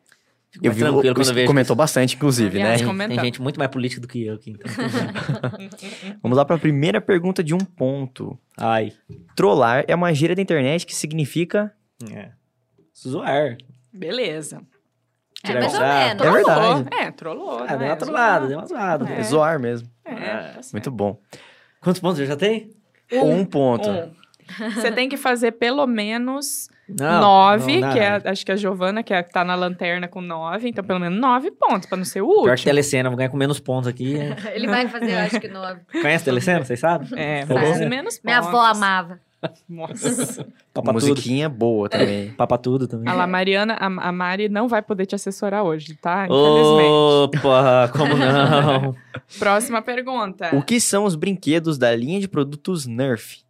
Eu vi tranquilo quando vejo comentou isso. bastante, inclusive, né? Tem gente muito mais política do que eu aqui. Então. Vamos lá para a primeira pergunta de um ponto. Ai. Trollar é uma gíria da internet que significa... É. Zoar. Beleza. É, mais ou menos. É verdade. É, trollou. Ah, né? deu uma trollada, deu uma zoada. É. zoar mesmo. É, tá Muito bom. Quantos pontos eu já tem? Um, um ponto. Um. Você tem que fazer pelo menos não, nove, não que é, acho que a Giovana, que é, tá na lanterna com nove, então pelo menos nove pontos, pra não ser o último. Pior que telecena, vou ganhar com menos pontos aqui. É. Ele vai fazer, eu acho que nove. Conhece telecena, vocês sabem? É, vou fazer menos pontos. Minha avó amava. Nossa. Papa Musiquinha tudo. boa também. Papa tudo também. A lá, Mariana, a, a, Mari não vai poder te assessorar hoje, tá? Infelizmente. Opa, como não? Próxima pergunta. O que são os brinquedos da linha de produtos Nerf?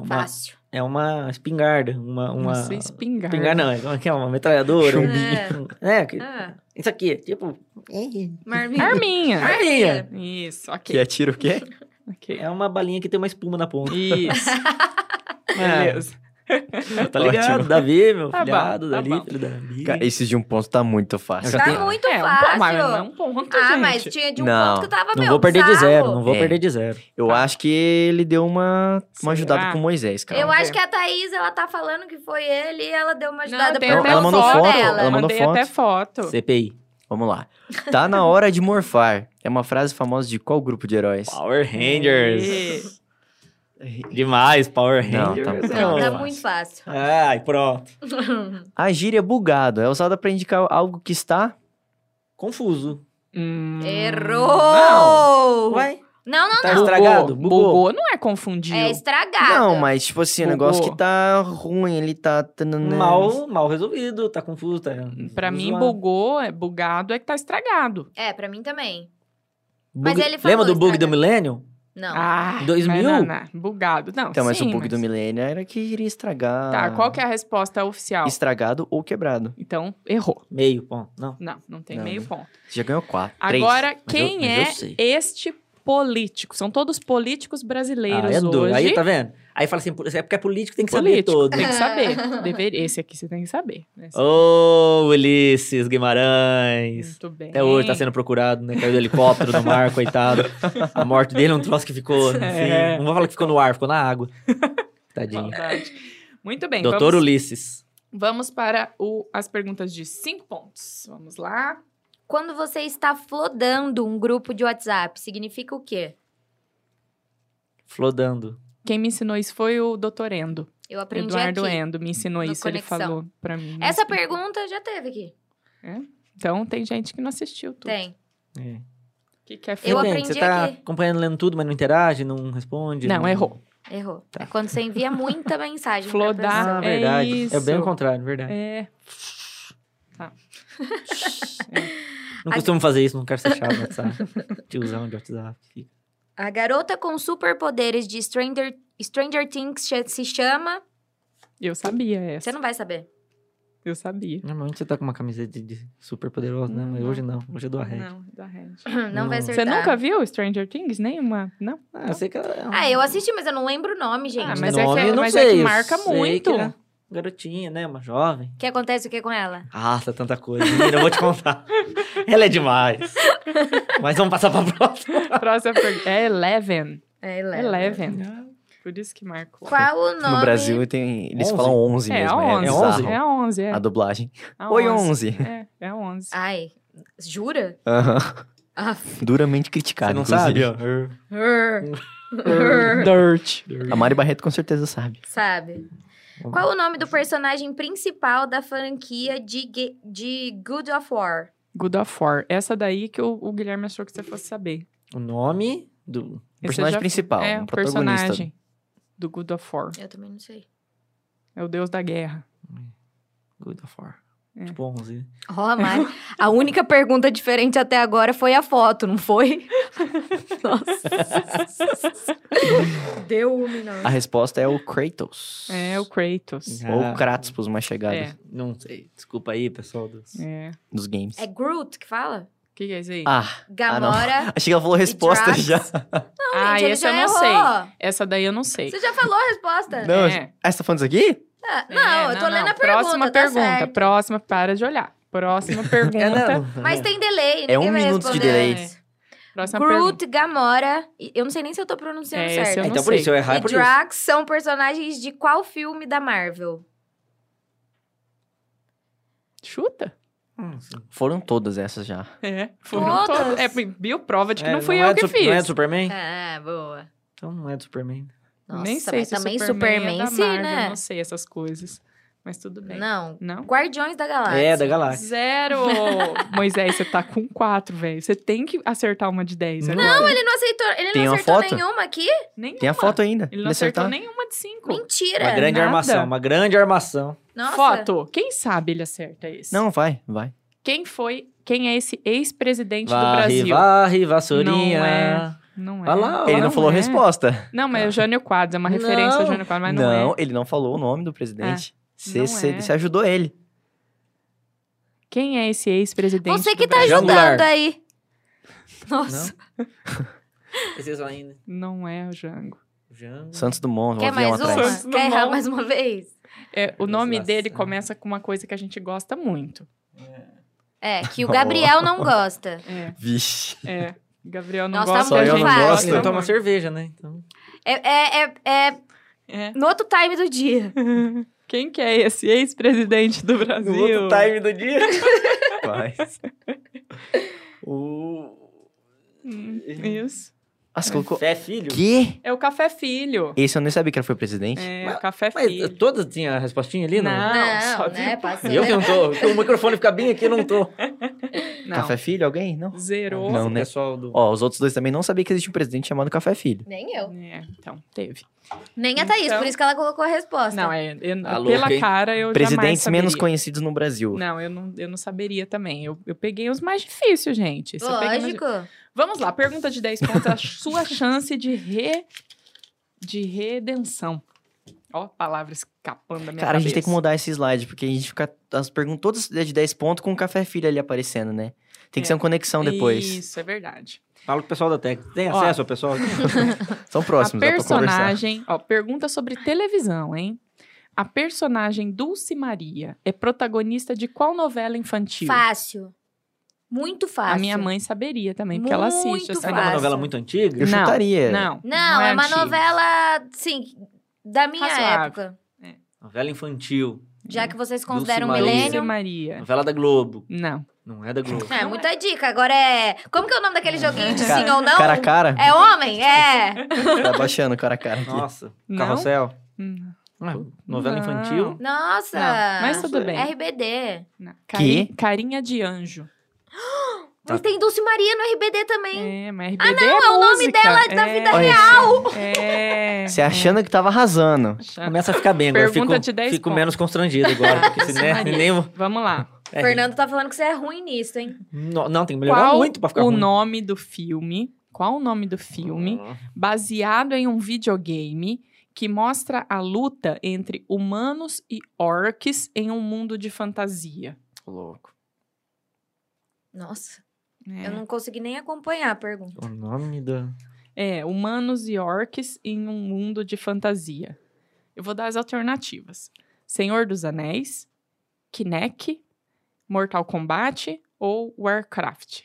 É uma, Fácil. É uma espingarda. Uma, uma... Nossa, espingarda. Espingarda não, é, é uma metralhadora. Chumbinho. É, que, Ah, isso aqui, tipo... marminha. Arminha. Arminha. Isso, ok. Que atira o quê? ok. É uma balinha que tem uma espuma na ponta. Isso. É. Beleza. Tá ligado? Ótimo. Davi, meu Tá bom, filhado, tá Davi, bom. filho da Davi. Cara, esse de um ponto tá muito fácil. Tá tenho- muito É, um fácil. ponto, mas não é um ponto, ah, gente. mas tinha de um Não, ponto que tava, Não meu, vou perder de sarro. zero, não vou É. perder de zero. Eu Tá. acho que ele deu uma, uma Será? ajudada com o Moisés, cara. Eu acho que a Thaís, ela tá falando que foi ele e ela deu uma Não, ajudada tem pra Ela mandou foto dela. ela mandou foto. até foto. CPI. Vamos lá. Tá na hora de morfar. É uma frase famosa de qual grupo de heróis? Power Rangers. Demais, Power Não, Rangers. tá- tá Não, tá muito fácil. Ai, pronto. A gíria bugado é usada pra indicar algo que está... Confuso. Hum, Errou! Ué? Não, não, Tá não. estragado? Bugou. Bugou. Bugou não é confundiu. É estragado. Não, mas tipo assim, o negócio que tá ruim, ele tá... tananã. Mal, mal resolvido, tá confuso, tá Pra mim, zoado. bugou, é bugado, é que tá estragado. É, pra mim também. Bug- Mas ele falou Lembra do bug do estragado. Não. Ah, 2000? mas não, não, bugado. Não, Então, mas sim, o bug do milênio era que iria estragar... Tá, qual que é a resposta oficial? Estragado ou quebrado. Então, errou. Meio ponto. Não. Não, não tem Não, meio né? ponto. Você já ganhou quatro. três. Agora, Mas quem eu- mas é eu sei. este político? São todos políticos brasileiros Ah, é hoje. Aí tá vendo? Aí fala assim, é porque é político, tem que saber Político, todo. Tem que saber. Deveria- Esse aqui você tem que saber. Esse- Ô, Ulisses Guimarães. Muito bem. Até hoje tá sendo procurado, né? Caiu do helicóptero no mar, coitado. A morte dele é um troço que ficou, assim, É. não vou falar que ficou no ar, ficou na água. Tadinho. Maldade. Muito bem, Doutor vamos, Ulisses. vamos para o- as perguntas de cinco pontos. Vamos lá. Quando você está flodando um grupo de WhatsApp, significa o quê? Flodando. Quem me ensinou isso foi o doutor Endo. Eu aprendi Eduardo aqui. Endo me ensinou no isso, ele Conexão. falou pra mim. Essa explicou. pergunta já teve aqui. Então, tem gente que não assistiu tudo. Tem. É. Que quer Eu falar. aprendi Você tá aqui. acompanhando, lendo tudo, mas não interage, não responde. Não, errou. Errou. Tá. É quando você envia muita mensagem pra Flodar. pessoa. Ah, É verdade. É, bem isso. o contrário, verdade. É. Não costumo fazer isso, não quero ser chato no WhatsApp. Tiozão de WhatsApp. fica. A garota com superpoderes de Stranger, Stranger Things se chama... Eu sabia essa. Você não vai saber. Eu sabia. Normalmente você tá com uma camiseta de, de super poderosa, né? Mas Não. hoje não. Hoje é do Arred. Não, da Red. Não, vai Não. acertar. Você nunca viu Stranger Things? Nenhuma? Não? Ah, eu sei que ela é um... Ah, eu assisti, mas eu não lembro o nome, gente. Ah, mas é nome que- eu não mas é que marca sei muito. que é garotinha, né? Uma jovem. O que acontece o que com ela? Ah, tá tanta coisa. Menina, eu vou te contar. ela é demais. Mas vamos passar pra próxima. Próxima pergunta. É Eleven. É Eleven. Por isso que marcou. Qual o nome? No Brasil tem, eles 11? falam 11 É, a mesmo. 11. É bizarro. 11? É a 11, é. A dublagem. A Oi, 11. É, é a 11. Ai, jura? Aham. Ah, Duramente criticado, Você não inclusive. sabe, ó. Dirt. A Mari Barreto com certeza sabe. Sabe. Qual o nome do personagem principal da franquia de, de Good of War? Good of War. Essa daí que o, o Guilherme achou que você fosse saber. O nome do... Esse personagem já- principal, É, o o protagonista. personagem do Good of War. Eu também não sei. É o deus da guerra. Good of War. Tipo 11. Ó, Mari, a única pergunta diferente até agora foi a foto, não foi? Nossa. Deu um minuto. A resposta é o Kratos. É o Kratos. Ah. Ou o Kratos, pros mais chegados É. Não sei. Desculpa aí, pessoal. Dos... É. dos games. É Groot que fala? O que, que é isso aí? Ah, Gamora. achei que ela falou a resposta já. Não, Ah, gente, já eu não errou. sei. Essa daí eu não sei. Você já falou a resposta. Não, É. ah, você tá falando isso aqui? Ah, É, não, eu tô lendo a pergunta, Próxima tá pergunta. certo. Próxima, para de olhar. Próxima pergunta. É, não. Mas tem delay, É um minuto de delay. antes. Próxima pergunta. Groot, Gamora, eu não sei nem se eu tô pronunciando É, certo. eu não então por sei. isso, eu errar é E por isso. Drax são personagens de qual filme da Marvel? Chuta. Hum. Foram todas essas já. É. Foram Todas. todas. É, viu? Prova de que É, não fui é eu do que fiz. Não é do Superman? Ah, boa. Então não é do Superman. Nossa, Nem sei mas se também Superman, Superman, é da sim, Marvel, né? Não sei essas coisas. Mas tudo bem. Não. Não? Guardiões da Galáxia. É, da Galáxia. Zero! Moisés, você tá com quatro, velho. Você tem que acertar uma de dez Não, agora. Ele não aceitou, ele Tem não uma acertou foto? nenhuma aqui? Nenhuma. Tem a foto ainda. Ele não acertou acertar. nenhuma de cinco. Mentira. Uma grande nada. armação, uma grande armação. Nossa. Foto. Quem sabe ele acerta esse? Não, vai, vai. Quem foi... Quem é esse ex-presidente do Varre, Brasil? varre, vassourinha. Não é. Não é. Olha lá, Ele não, não falou a é. resposta. Não, mas é o Jânio Quadros. É uma referência ao Não. Jânio Quadros, mas não, é. ele não falou o nome do presidente. Você não você- é. ajudou ele. Quem é esse ex-presidente Você que tá Brasil? Ajudando aí. Nossa. Esses ainda. Não é o Jango. Jango. Santos Dumont, um Quer mais atrás. uma? Santos Quer errar mais uma vez? É, o nome Nossa. dele começa com uma coisa que a gente gosta muito. É, que o Gabriel não gosta. É, Vixe. é. Gabriel não Nossa, gosta. tá muito gente fácil. gosta Ele toma cerveja, né? Então... É, é, é, é É. no outro time do dia. Quem que é esse ex-presidente do Brasil? do dia. Mas... o... Hum, isso. Ah, você colocou... Fé filho? Que? É o Café Filho. Esse eu nem sabia que ele foi presidente. É, Mas- o Café Mas Filho. todas tinham a respostinha ali, não? Não, Não, só né? Passa Eu que não tô. O microfone fica bem aqui, eu não tô. Não. Café Filho, alguém? Não. Zerou. Não, O né? pessoal do... Ó, os outros dois também não sabiam que existia um presidente chamado Café Filho. Nem eu. É, então, teve. Nem a Thaís, Então- por isso que ela colocou a resposta. Não, é, eu- Tá pela hein? cara eu Presidentes menos conhecidos no Brasil. Não, eu não, eu não saberia também. Eu, eu peguei os mais difíceis, gente. Se eu peguei mais- Lógico. Vamos lá, pergunta de 10 pontos. A sua chance de re... de redenção. Ó, palavras escapando da minha Cara, a cabeça. gente tem que mudar esse slide, porque a gente fica. As perguntas todas de 10 pontos com o Café Filho ali aparecendo, né? Tem que É. ser uma conexão depois. Isso, é verdade. Fala com o pessoal da técnica. Tem Ó. acesso ao pessoal? São próximos, a dá pra conversar. personagem... Ó, pergunta sobre televisão, hein? A personagem Dulce Maria é protagonista de qual novela infantil? Fácil. Muito fácil. A minha mãe saberia também, porque ela assiste. Muito essa É uma novela muito antiga? Eu Não, chutaria. Não, Não, é, uma antiga. novela, sim, da minha Razoável. época. Novela infantil. Já que vocês Dulce consideram Maria. Milênio. Maria. Novela da Globo. Não. Não é da Globo. É, muita dica. Agora é. Como que é o nome daquele joguinho de Cara- sim ou não? Cara a cara? É homem? É. Tá baixando cara a cara aqui. Nossa. Não? Carrossel. Hum, Ah, novela Não. infantil. Nossa. Não, mas tudo bem. RBD. não. Que? Cari- Carinha de anjo. Tá. Mas tem Dulce Maria no RBD também. É, mas RBD não, é é o nome dela da é, vida Olha real. É. Você achando que tava arrasando. é. Começa a ficar bem agora. Pergunta Fico, de 10 fico pontos. menos constrangido agora. Porque se Dulce nem, Vamos lá. é, Fernando tá falando que você é ruim nisso, hein? Não, não, tem que melhorar Qual muito pra ficar o ruim. nome do filme? Qual o nome do filme? Baseado em um videogame que mostra a luta entre humanos e orcs em um mundo de fantasia. Louco. Nossa, É. eu não consegui nem acompanhar a pergunta. O nome da... É, humanos e orcs em um mundo de fantasia. Eu vou dar as alternativas: Senhor dos Anéis, Kinect, Mortal Kombat ou Warcraft.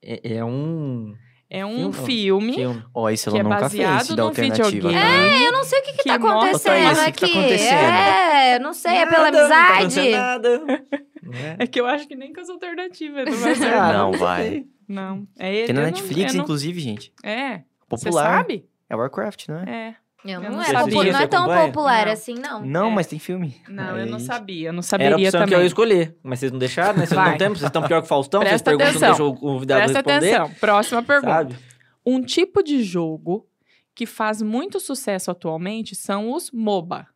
É, é um É um Filme? Ó, isso que ela é nunca baseado fez, da num alternativa. videogame. tá? Eu não sei o que, que, Que tá mostra acontecendo isso, o que aqui. tá acontecendo? É, não sei, é pela Nada, não tá amizade. nada. É. É que eu acho que nem com as alternativas não vai ser. Ah, não não. vai. Não. É ele. Tem na não- Netflix, não- inclusive, gente. É. Você Popular. sabe? É Warcraft, não é? É. Eu Eu não, não é, sabia. não Você é tão acompanha? popular Não. assim, não. Não, É. mas tem filme. Não, eu não saberia. Eu não Era a saberia opção também. que eu ia escolher. Mas vocês não deixaram, né? Vocês não têm tempo, vocês estão pior que o Faustão, vocês Presta perguntam, atenção. deixam o convidado Presta responder. atenção. Próxima pergunta. Sabe? Um tipo de jogo que faz muito sucesso atualmente são os MOBA.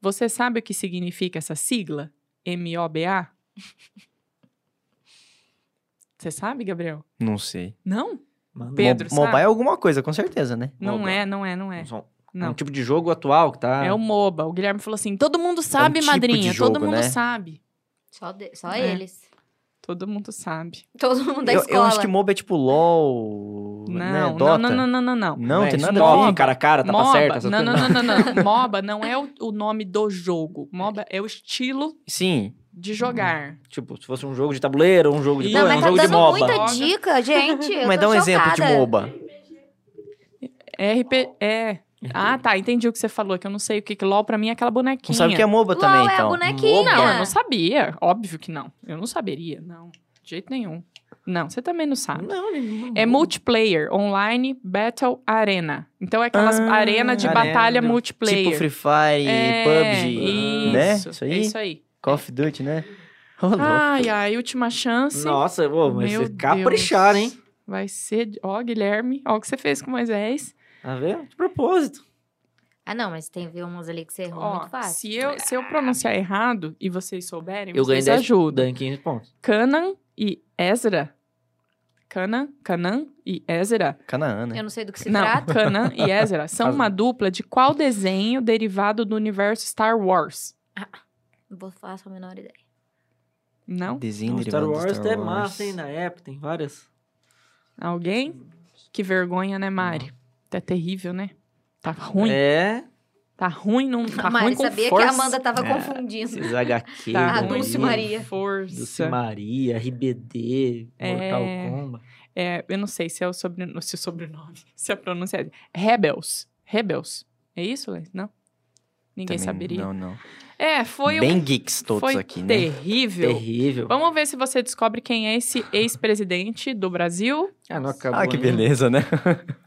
Você sabe o que significa essa sigla? M-O-B-A? Você sabe, Gabriel? Não sei. Não? Mano, Pedro, Mo- Mobile sabe? é alguma coisa, com certeza, né? Não MOBA. é, não é, não é. É um Não. tipo de jogo atual que tá... É o MOBA. O Guilherme falou assim: todo mundo sabe, tipo de madrinha. todo jogo, mundo né? sabe. Só, de- só É. eles. Todo mundo sabe. Todo mundo da Eu, escola. eu acho que MOBA é tipo LOL, né? Não, não, Dota. não, não, não, não, não. Não, é tem nada MOBA, a ver. cara a cara, tá pra MOBA, certo. essas não, não, não, não, não. MOBA não é o, o nome do jogo. MOBA é o estilo Sim. de jogar. Tipo, se fosse um jogo de tabuleiro, um jogo de... Não, Não, é mas um tá jogo de dando MOBA. muita dica, gente. mas dá um exemplo de. MOBA. RP. É. Ah, tá. Entendi o que você falou, que eu não sei o que que LOL pra mim é aquela bonequinha. Não sabe o que é MOBA LOL também, é a então. bonequinha. Não, eu não sabia. Óbvio que não. Eu não saberia, não. De jeito nenhum. Não, você também não sabe. Não, não, É multiplayer, online battle arena. Então é aquelas Ah, arena de arena. batalha multiplayer. Tipo Free Fire, é, PUBG, né? Isso, Isso aí? É isso aí. Call of Duty, né? Louco. Ai, ai, última chance. Nossa, ô, mas Meu vocês capricharam, hein? Vai ser. Ó, Guilherme, ó o que você fez com Moisés. Tá vendo? De propósito. Ah, não, mas tem umas ali que você errou Ó, muito fácil. se eu, se eu pronunciar errado e vocês souberem, Eu vocês 10 ajudam. Dando 15 pontos. Canan e Ezra. Canan, Canan e Ezra. Canaã, né? Eu não sei do que se Não, trata. Canan e Ezra são uma dupla de qual desenho derivado do universo Star Wars? Não vou falar a menor ideia. Não? Desenho O Star derivado do Wars Star é Wars. massa, hein? Na época, tem várias. Alguém? Que vergonha, né, Mari? Tá terrível, né? Tá ruim. É, Tá ruim, não tá Mari, ruim com sabia força. que a Amanda tava É. confundindo. esses HQ. Tá A ruim Dulce Maria. Força. Dulce Maria, RBD, Mortal É. Kombat. É, eu não sei se é o sobrenome, se o sobrenome, se a pronúncia é Rebels. Rebels. É isso, Lê? Não? Ninguém Também saberia. Não, não. É, foi Bem um geeks todos foi aqui, né? terrível. Terrível. Vamos ver se você descobre quem é esse ex-presidente do Brasil. Ah, não acabou Ah, que ainda. beleza, né?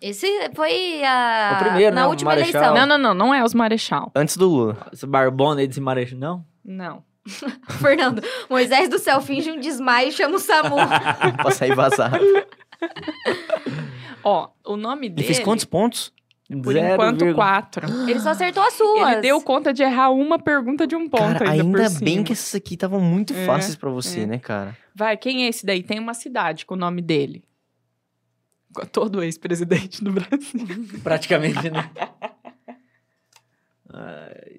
Esse foi a... O primeiro, na né, última Marechal. eleição. Não, não, não, não é os Marechal. Antes do Lula. Esse barbona desse marechal, não? Não. Fernando, Moisés do céu finge um desmaio e chama o SAMU. pra sair vazado. Ó, o nome Ele dele. fez quantos pontos? Por Zero enquanto, vírgula- quatro. Ele só acertou as suas. Ele deu conta de errar uma pergunta de um ponto cara, ainda, ainda por bem cima. que essas aqui estavam muito É, fáceis pra você, é. né, cara? Vai, quem é esse daí? Tem uma cidade com o nome dele. Com Todo ex-presidente do Brasil. Praticamente, né? Ai,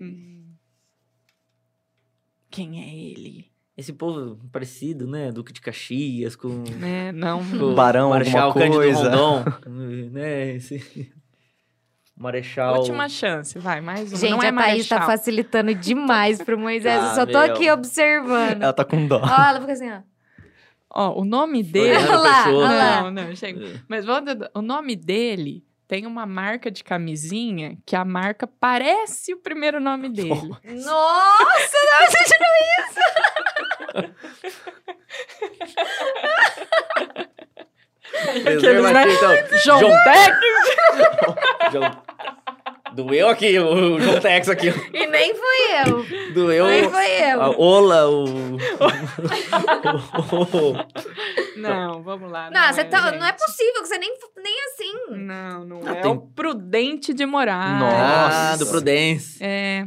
Quem é ele? esse povo parecido, né? Duque de Caxias com... Né? Não. com Barão, Marechal alguma Cândido coisa. Rondon. né? Esse... Marechal... Última chance, vai, mais uma. Gente, Não é a Thaís tá facilitando demais pro Moisés. eu Ah, só tô meu. aqui observando. Ela tá com dó. Ó, ela fica assim, ó. Ó, o nome dele... Olha lá, pessoa. olha lá. Não, não, chega. Mas vamos, o nome dele tem uma marca de camisinha que a marca parece o primeiro nome dele. Nossa, não assistindo Preservativo, então. João João- Tex! João- Doeu aqui, o João Tex aqui. E nem fui eu. Doeu Nem foi eu. a Ola, o... Não, vamos lá. Não, você é, tá, não é possível que você nem, nem assim. Não, não Ah, é. tem- o Prudente de Moraes. Nossa. do Prudence. É,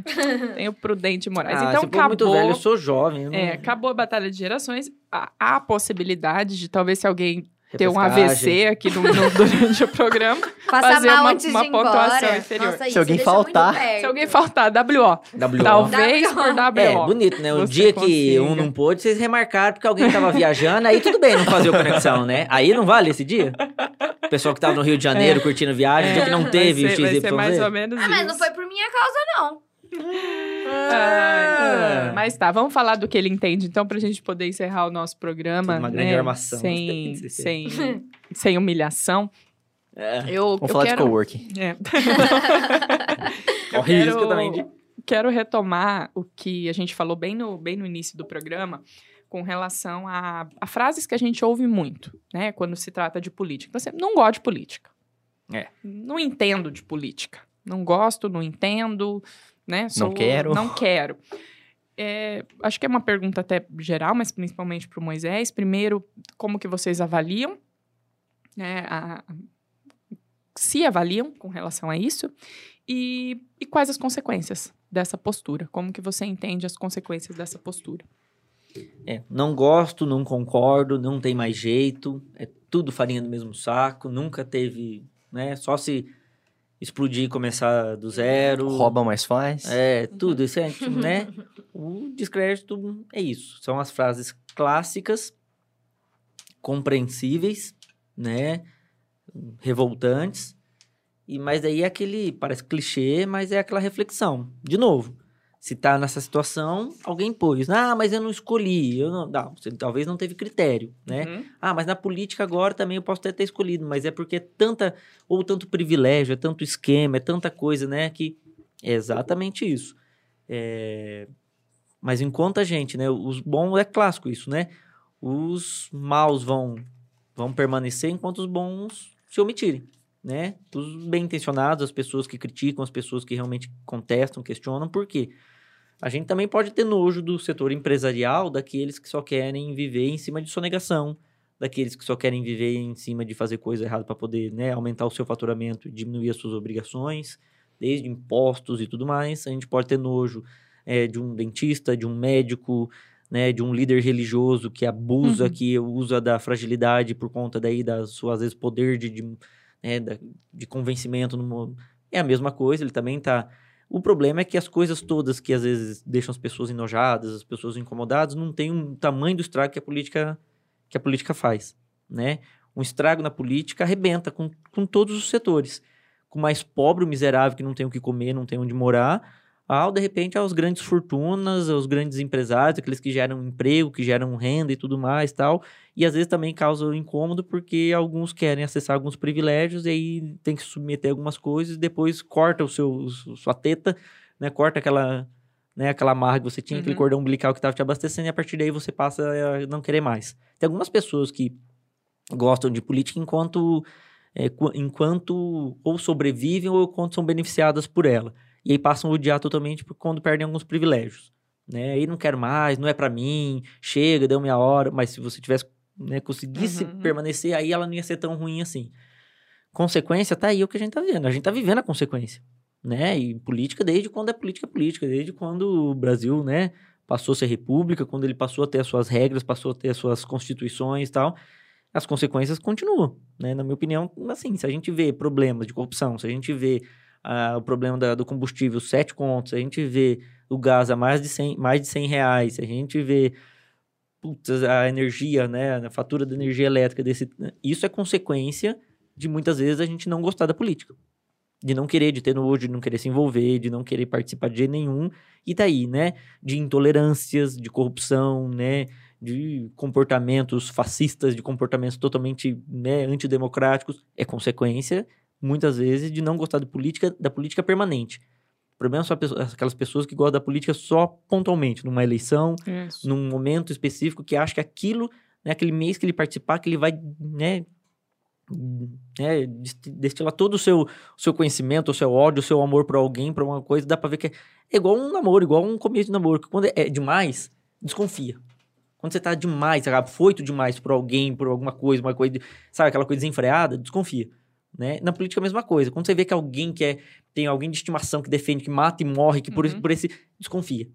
tem o Prudente de Moraes. Ah, então é muito acabou. velho, eu sou jovem. eu não- É, acabou a Batalha de Gerações. Há há a possibilidade de talvez se alguém ter um. AVC aqui no, no- durante o programa. Passa Fazer mal uma- antes uma pontuação embora. inferior. Nossa, Se alguém faltar-. Se alguém faltar, WO. WO. Talvez WO. por WO. É, bonito, né? O Você dia que consiga. um não pôde, vocês remarcaram porque alguém tava viajando, aí tudo bem não fazer o conexão, né? Aí não vale esse dia? O pessoal que tava no Rio de Janeiro curtindo viagem, o dia que não teve É. vai ser, vai XYZ. ser mais ou menos Ah, mas isso. não foi por minha causa, não. Ah, Ah. mas tá, vamos falar do que ele entende, então, pra gente poder encerrar o nosso programa. Uma né, grande armação. Sem, sem, sem humilhação. É. Eu, Vamos eu falar de quero... coworking. É. Ó, Eu risco quero- também de- Quero retomar o que a gente falou bem no, bem no início do programa com relação a, a frases que a gente ouve muito, né? Quando se trata de política. Você não gosta de política. É. Não entendo de política. Não gosto, não entendo, né? Não quero. Não quero. É, acho que é uma pergunta até geral, mas principalmente para o Moisés. Primeiro, como que vocês avaliam, né? a- se avaliam com relação a isso e, e quais as consequências dessa postura? Como que você entende as consequências dessa postura? É, não gosto, não concordo, não tem mais jeito, é tudo farinha do mesmo saco, nunca teve, né? Só se explodir e começar do zero. Rouba, mas faz. É, tudo isso é, né? O descrédito é isso. São as frases clássicas, compreensíveis, né? Revoltantes. E mas daí é aquele, parece clichê, mas é aquela reflexão. De novo, se tá nessa situação, alguém pôs, ah, mas eu não escolhi, eu não, não você talvez não teve critério, né? Uhum. Ah, mas na política agora também eu posso até ter escolhido, mas é porque é tanta, ou tanto privilégio, é tanto esquema, é tanta coisa, né, que é exatamente isso. É, Mas enquanto a gente, né, os bons, é clássico isso, né, os maus vão, vão permanecer enquanto os bons se omitirem, né, os bem-intencionados, as pessoas que criticam, as pessoas que realmente contestam, questionam, por quê? A gente também pode ter nojo do setor empresarial, daqueles que só querem viver em cima de sonegação, daqueles que só querem viver em cima de fazer coisa errada para poder né, aumentar o seu faturamento e diminuir as suas obrigações, desde impostos e tudo mais. A gente pode ter nojo é, de um dentista, de um médico, né, de um líder religioso que abusa, Uhum. que usa da fragilidade por conta daí da sua, às vezes, poder de, de, né, de convencimento. No, é a mesma coisa, ele também está... O problema é que as coisas todas que às vezes deixam as pessoas enojadas, as pessoas incomodadas, não tem um tamanho do estrago que a política, que a política faz, né? Um estrago na política arrebenta com, com todos os setores. Com o mais pobre, o miserável que não tem o que comer, não tem onde morar, ao, de repente, aos grandes fortunas, aos grandes empresários, aqueles que geram emprego, que geram renda e tudo mais tal. E às vezes também causa incômodo porque alguns querem acessar alguns privilégios e aí tem que submeter algumas coisas e depois corta o seu, sua teta, né? Corta aquela, né, aquela amarra que você tinha, aquele Uhum. cordão umbilical que estava te abastecendo e a partir daí você passa a não querer mais. Tem algumas pessoas que gostam de política enquanto, é, qu- enquanto ou sobrevivem ou enquanto são beneficiadas por ela. E aí passam a odiar totalmente quando perdem alguns privilégios. né? Aí não quero mais, não é pra mim, chega, deu minha hora. Mas se você tivesse, né, conseguisse Uhum. permanecer, aí ela não ia ser tão ruim assim. Consequência, tá aí o que a gente tá vendo. A gente tá vivendo a consequência, né? E política desde quando é política política, desde quando o Brasil, né, passou a ser república, quando ele passou a ter as suas regras, passou a ter as suas constituições e tal. As consequências continuam, né? Na minha opinião, assim, se a gente vê problemas de corrupção, se a gente vê ah, o problema da- do combustível, sete contos, se a gente vê o gás a mais de 100, mais de 100 reais, a gente vê putz, a energia, né, a fatura da energia elétrica desse, isso é consequência de muitas vezes a gente não gostar da política, de não querer, de ter nojo, de não querer se envolver, de não querer participar de jeito nenhum, e daí, né, de intolerâncias, de corrupção, né, de comportamentos fascistas, de comportamentos totalmente, né, antidemocráticos, é consequência muitas vezes de não gostar de política, da política permanente. O problema são aquelas pessoas que gostam da política só pontualmente, numa eleição, Isso. num momento específico que acha que aquilo, né, aquele mês que ele participar, que ele vai, né, né, desti- destilar todo o seu, seu conhecimento, o seu ódio, o seu amor por alguém, por uma coisa, dá pra ver que é, é igual um namoro, igual um começo de namoro, que quando é, demais, desconfia. Quando você tá demais, sabe, foito demais por alguém, por alguma coisa, uma coisa, sabe, aquela coisa desenfreada, desconfia. Né? Na política é a mesma coisa. Quando você vê que alguém que é, tem alguém de estimação que defende, que mata e morre, que por, esse, Uhum. por esse, desconfia.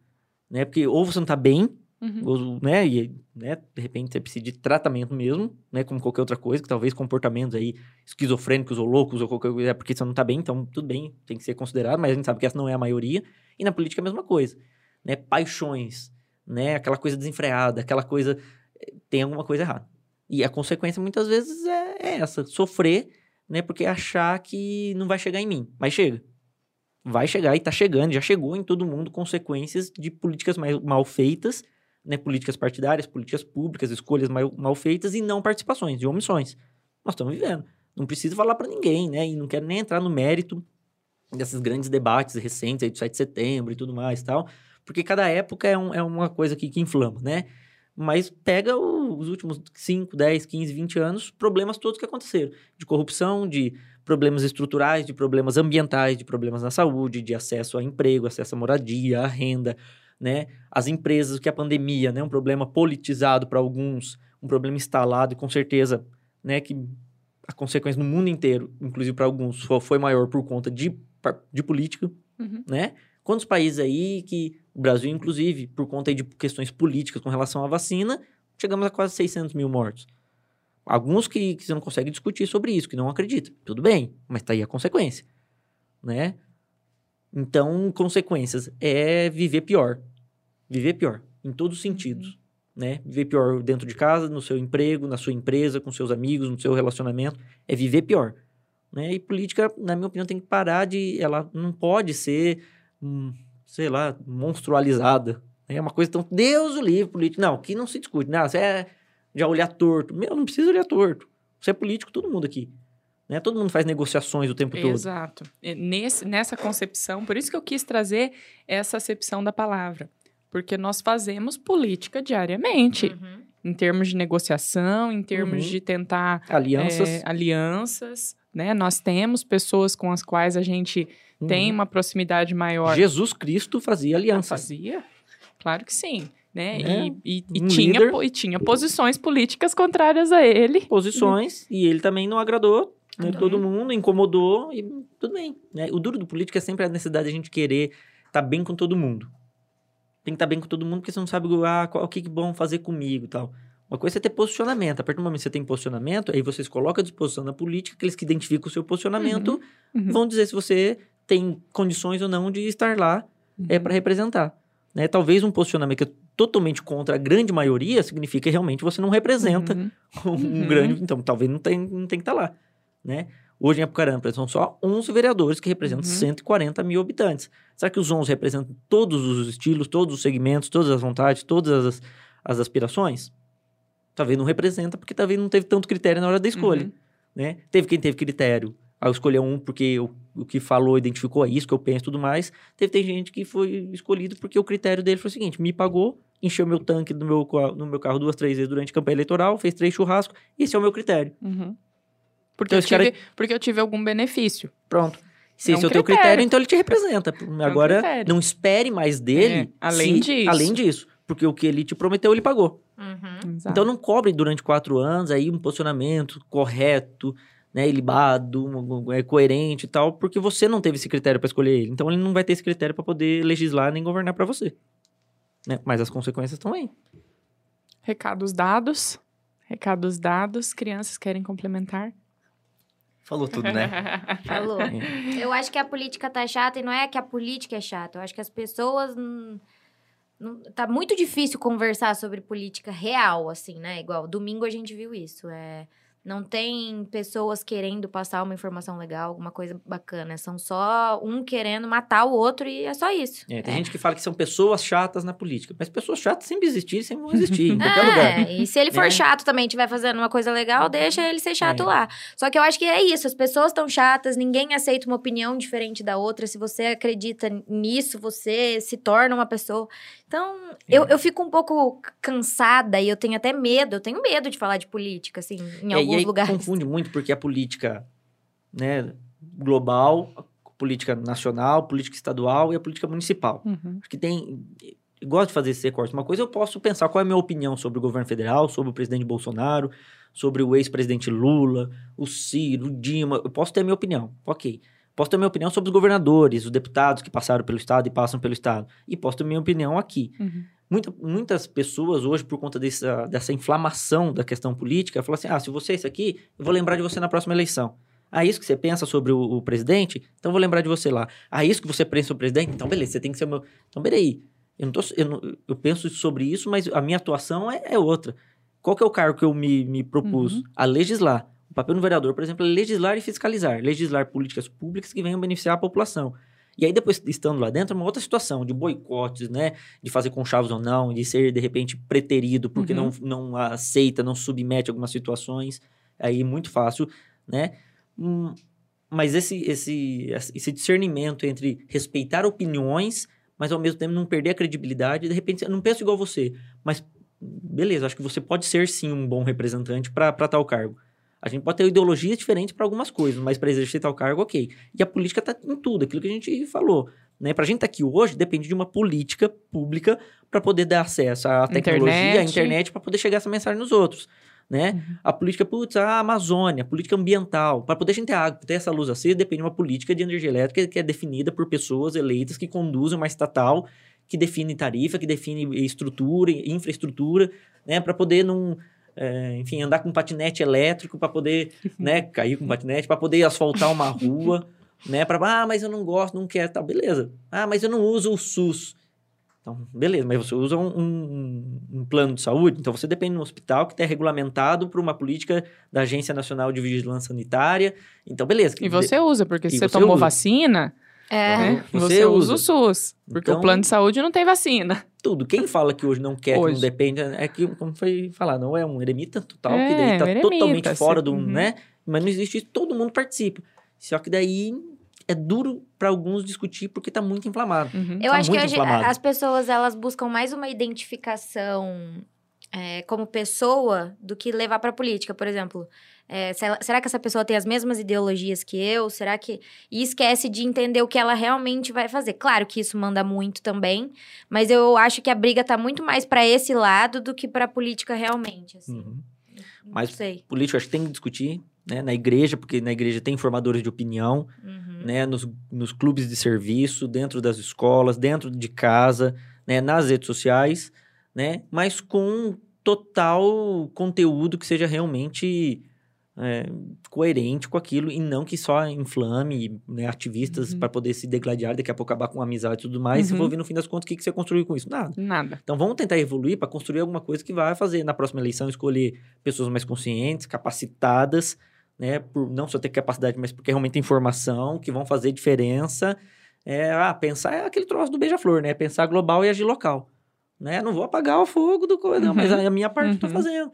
Né? Porque ou você não tá bem, Uhum. ou, né, e, né, de repente você precisa de tratamento mesmo, né, como qualquer outra coisa, que talvez comportamentos aí esquizofrênicos ou loucos ou qualquer coisa, é porque você não tá bem, então tudo bem, tem que ser considerado, mas a gente sabe que essa não é a maioria. E na política é a mesma coisa, né, paixões, né, aquela coisa desenfreada, aquela coisa, eh, tem alguma coisa errada. E a consequência muitas vezes é, é essa, sofrer, né, porque achar que não vai chegar em mim, mas chega. Vai chegar e tá chegando, já chegou em todo mundo consequências de políticas mais, mal feitas, né, políticas partidárias, políticas públicas, escolhas mal, mal feitas e não participações, de omissões. Nós estamos vivendo. Não preciso falar para ninguém, né? E não quero nem entrar no mérito desses grandes debates recentes aí do 7 de setembro e tudo mais e tal, porque cada época é, um- é uma coisa que, que inflama, né? Mas pega o- os últimos 5, 10, 15, 20 anos, problemas todos que aconteceram. De corrupção, de problemas estruturais, de problemas ambientais, de problemas na saúde, de acesso a emprego, acesso à moradia, à renda, né? As empresas, que a pandemia, né? Um problema politizado para alguns, um problema instalado e com certeza, né? Que a consequência no mundo inteiro, inclusive para alguns, fo- foi maior por conta de, de política, Uhum. né? Quantos países aí que, o Brasil inclusive, por conta de questões políticas com relação à vacina, chegamos a quase 600 mil mortos. Alguns que, que você não consegue discutir sobre isso, que não acreditam. Tudo bem, mas tá aí a consequência, né? Então, consequências é viver pior. Viver pior, em todos os sentidos, né? Viver pior dentro de casa, no seu emprego, na sua empresa, com seus amigos, no seu relacionamento, é viver pior. Né? E política, na minha opinião, tem que parar de... Ela não pode ser, hum, sei lá, monstrualizada. né? É uma coisa tão... Deus o livre, política. Não, aqui não se discute. Não, você é já olhar torto. Meu, não precisa olhar torto. Você é político, todo mundo aqui. Né? Todo mundo faz negociações o tempo todo. Exato. Nesse, nessa concepção, por isso que eu quis trazer essa acepção da palavra. Porque nós fazemos política diariamente, Uhum. em termos de negociação, em termos Uhum. de tentar Alianças. é, alianças, né? Nós temos pessoas com as quais a gente tem Uhum. uma proximidade maior. Jesus Cristo fazia alianças. Fazia? Claro que sim. Né? Né? E, e- e Um tinha, líder. po- e tinha posições políticas contrárias a ele. posições e ele também não agradou né, Uhum. todo mundo, incomodou e tudo bem. Né? O duro do político é sempre a necessidade de a gente querer estar bem com todo mundo. Tem que estar bem com todo mundo porque você não sabe ah, qual, o que que vão fazer comigo e tal. Uma coisa é ter posicionamento. A partir do momento que você tem posicionamento, aí vocês colocam à disposição da política, aqueles que identificam o seu posicionamento Uhum. vão dizer se você tem condições ou não de estar lá é Uhum. para representar. Né? Talvez um posicionamento que é totalmente contra a grande maioria significa que realmente você não representa Uhum. um Uhum. grande. Então, talvez não tem, não tem que estar lá, né? Hoje em Apucarana são só 11 vereadores que representam Uhum. 140 mil habitantes. Será que os 11 representam todos os estilos, todos os segmentos, todas as vontades, todas as, as aspirações? Talvez não representa, porque talvez não teve tanto critério na hora da escolha, Uhum. né? Teve quem teve critério ao escolher um porque o, o que falou identificou é isso que eu penso e tudo mais. Teve tem gente que foi escolhido porque o critério dele foi o seguinte, me pagou, encheu meu tanque no meu, no meu carro duas, três vezes durante a campanha eleitoral, fez três churrascos, esse é o meu critério. Uhum. Porque, Então, eu esse cara- tive, porque eu tive algum benefício. Pronto. Se É esse um é o teu critério. então ele te representa. Agora, critério. não espere mais dele. É, além se- disso. Além disso. Porque o que ele te prometeu, ele pagou. Uhum. Então não cobre durante quatro anos aí um posicionamento correto, né, ilibado, é, coerente e tal, porque você não teve esse critério para escolher ele. Então ele não vai ter esse critério para poder legislar nem governar para você. Né? Mas as consequências estão aí. Recados dados. Recados dados. Crianças querem complementar? Falou tudo, né? Falou. É. Eu acho que a política tá chata e não é que a política é chata. Eu acho que as pessoas. Não- tá muito difícil conversar sobre política real, assim, né? Igual domingo a gente viu isso. É, não tem pessoas querendo passar uma informação legal, alguma coisa bacana. São só um querendo matar o outro e é só isso. É, tem É. gente que fala que são pessoas chatas na política, mas pessoas chatas sempre existiram, sempre vão existir, em qualquer lugar. É, e se ele for Né? chato também, estiver fazendo uma coisa legal, deixa ele ser chato É. lá. Só que eu acho que é isso, as pessoas estão chatas, ninguém aceita uma opinião diferente da outra. Se você acredita nisso, você se torna uma pessoa. Então, eu, É. eu fico um pouco cansada e eu tenho até medo, eu tenho medo de falar de política, assim, em É, alguns e aí lugares. confunde muito, porque a política né, global, a política nacional, a política estadual e a política municipal. Uhum. Acho que tem. Gosto de fazer esse recorte. Uma coisa eu posso pensar qual é a minha opinião sobre o governo federal, sobre o presidente Bolsonaro, sobre o ex-presidente Lula, o Ciro, o Dilma. Eu posso ter a minha opinião. Ok. Posso ter minha opinião sobre os governadores, os deputados que passaram pelo Estado e passam pelo Estado. E posso ter minha opinião aqui. Uhum. Muita- muitas pessoas hoje, por conta dessa, dessa inflamação da questão política, falam assim: ah, se você é isso aqui, eu vou lembrar de você na próxima eleição. Ah, isso que você pensa sobre o, o presidente? Então eu vou lembrar de você lá. Ah, isso que você pensa sobre o presidente? Então beleza, você tem que ser o meu. Então peraí. Eu, não tô, eu, não- eu penso sobre isso, mas a minha atuação é, é outra. Qual que é o cargo que eu me, me propus? Uhum. A legislar. O papel do vereador, por exemplo, é legislar e fiscalizar. Legislar políticas públicas que venham beneficiar a população. E aí, depois, estando lá dentro, é uma outra situação de boicotes, né? De fazer conchavos ou não, de ser, de repente, preterido porque Uhum. não, não aceita, não submete algumas situações. Aí, muito fácil, né? Hum, mas esse, esse, esse discernimento entre respeitar opiniões, mas ao mesmo tempo não perder a credibilidade, de repente, eu não penso igual você, mas beleza, acho que você pode ser sim um bom representante para tal cargo. A gente pode ter ideologias diferentes para algumas coisas, mas para exercer tal cargo, ok. E a política está em tudo, aquilo que a gente falou. Né? Para a gente estar aqui hoje, depende de uma política pública para poder dar acesso à tecnologia, à Internet. internet, para poder chegar essa mensagem nos outros. Né? A política, putz, a Amazônia, a política ambiental. Para poder a gente ter água, ter essa luz acesa, depende de uma política de energia elétrica que é definida por pessoas eleitas que conduzem uma estatal que define tarifa, que define estrutura, infraestrutura, né? Para poder não. É, enfim, andar com patinete elétrico para poder, né, cair com patinete, para poder asfaltar uma rua, né, para, ah, mas eu não gosto, não quero, tá, beleza. Ah, mas eu não uso o SUS. Então, beleza, mas você usa um, um- um plano de saúde, então você depende de um hospital que está regulamentado por uma política da Agência Nacional de Vigilância Sanitária. Então, beleza. E você usa, porque se você, você tomou usa. vacina, É. né, Você você, usa usa. o SUS. Porque Então- o plano de saúde não tem vacina. Tudo. Quem fala que hoje não quer, que Hoje. não depende, é que, como foi falar, não é um eremita total, É, que daí tá um eremita, totalmente fora você- do, uhum. né? Mas não existe isso, todo mundo participa. Só que daí é duro para alguns discutir porque tá muito inflamado. Uhum. Eu Tá acho que hoje inflamado. as pessoas elas buscam mais uma identificação é, como pessoa do que levar para política, por exemplo. É, será que essa pessoa tem as mesmas ideologias que eu? Será que e esquece de entender o que ela realmente vai fazer? Claro que isso manda muito também, mas eu acho que a briga tá muito mais para esse lado do que para política realmente. Assim. Uhum. Mas- sei. Político, acho que tem que discutir, né? Na igreja, porque na igreja tem formadores de opinião, Uhum. né? Nos, nos clubes de serviço, dentro das escolas, dentro de casa, né? Nas redes sociais, né? Mas com total conteúdo que seja realmente é, coerente com aquilo e não que só inflame né, ativistas Uhum. para poder se degladiar, daqui a pouco acabar com amizade e tudo mais. Uhum. for ver no fim das contas, o que, que você construiu com isso? Nada. Nada. Então vamos tentar evoluir para construir alguma coisa que vai fazer na próxima eleição escolher pessoas mais conscientes, capacitadas, né, por não só ter capacidade, mas porque realmente tem informação, que vão fazer diferença. É, ah, pensar é aquele troço do beija-flor, né? Pensar global e agir local, né? Não vou apagar o fogo do coisa, não, mas a minha parte eu tô Uhum. fazendo.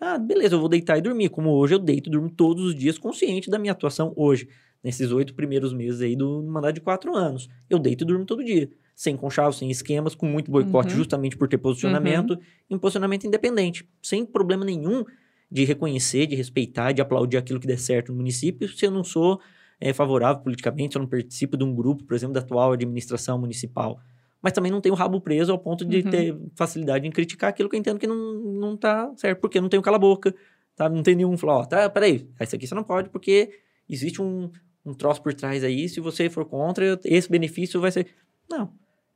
Ah, beleza, eu vou deitar e dormir, como hoje eu deito e durmo todos os dias consciente da minha atuação hoje, nesses oito primeiros meses aí do mandato de quatro anos. Eu deito e durmo todo dia sem conchavo, sem esquemas, com muito boicote, Uhum. justamente por ter posicionamento, e um posicionamento independente, sem problema nenhum de reconhecer, de respeitar, de aplaudir aquilo que der certo no município, se eu não sou é, favorável politicamente, eu não participo de um grupo, por exemplo, da atual administração municipal. Mas também não tenho o rabo preso ao ponto de Uhum. ter facilidade em criticar aquilo que eu entendo que não, não tá certo, porque não tenho cala-boca, tá? Não tem nenhum falar, ó, tá, peraí, esse aqui você não pode, porque existe um, um troço por trás aí, se você for contra, esse benefício vai ser... Não.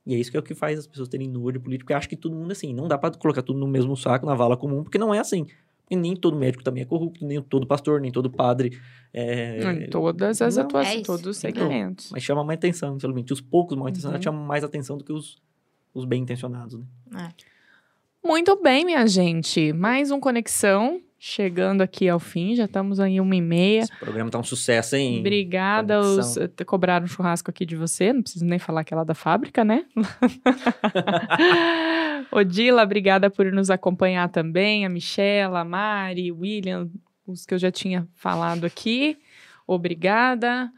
E é isso que é o que faz as pessoas terem nojo de político, porque acha que todo mundo é assim. Não dá pra colocar tudo no mesmo saco, na vala comum, porque não é assim. E nem todo médico também é corrupto, nem todo pastor, nem todo padre. É... Em todas as Não, é atuações, isso. todos os Então, segmentos. Mas chama mais atenção, infelizmente. Os poucos mal intencionados Uhum. chamam mais atenção do que os, os bem intencionados, né? Muito bem, minha gente. Mais um Conexão chegando aqui ao fim. Já estamos aí uma e meia. Esse programa tá um sucesso, hein? Obrigada. Os, eh, cobraram um churrasco aqui de você. Não preciso nem falar que ela é da fábrica, né? Odila, obrigada por nos acompanhar também. A Michela, a Mari, William, os que eu já tinha falado aqui. Obrigada.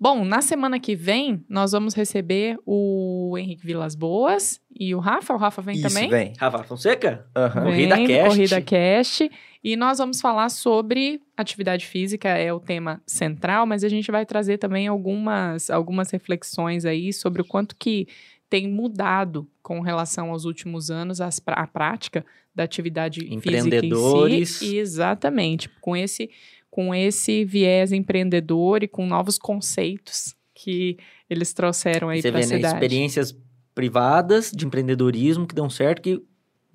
Bom, na semana que vem, nós vamos receber o Henrique Vilas Boas e o Rafa. O Rafa vem Isso, também? vem. Rafa Fonseca? Vem, Corrida Cast. Corrida Cast. E nós vamos falar sobre atividade física, é o tema central, mas a gente vai trazer também algumas, algumas reflexões aí sobre o quanto que tem mudado com relação aos últimos anos as a prática da atividade física em Empreendedores. si. Exatamente, com esse, com esse viés empreendedor e com novos conceitos que eles trouxeram aí Você para a vê, né? cidade. Experiências privadas de empreendedorismo que dão certo, que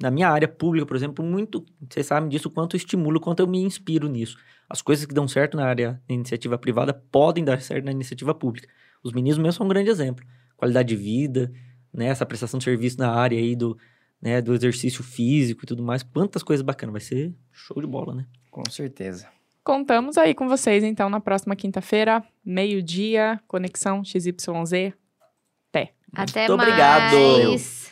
na minha área pública, por exemplo, muito, vocês sabem disso, o quanto eu estimulo, o quanto eu me inspiro nisso. As coisas que dão certo na área da iniciativa privada podem dar certo na iniciativa pública. Os meninos mesmo são um grande exemplo. Qualidade de vida, né? Essa prestação de serviço na área aí do, né, do exercício físico e tudo mais. Quantas coisas bacanas. Vai ser show de bola, né? Com certeza. Contamos aí com vocês, então, na próxima quinta-feira, meio-dia, Conexão XYZ. Até Muito obrigado. mais.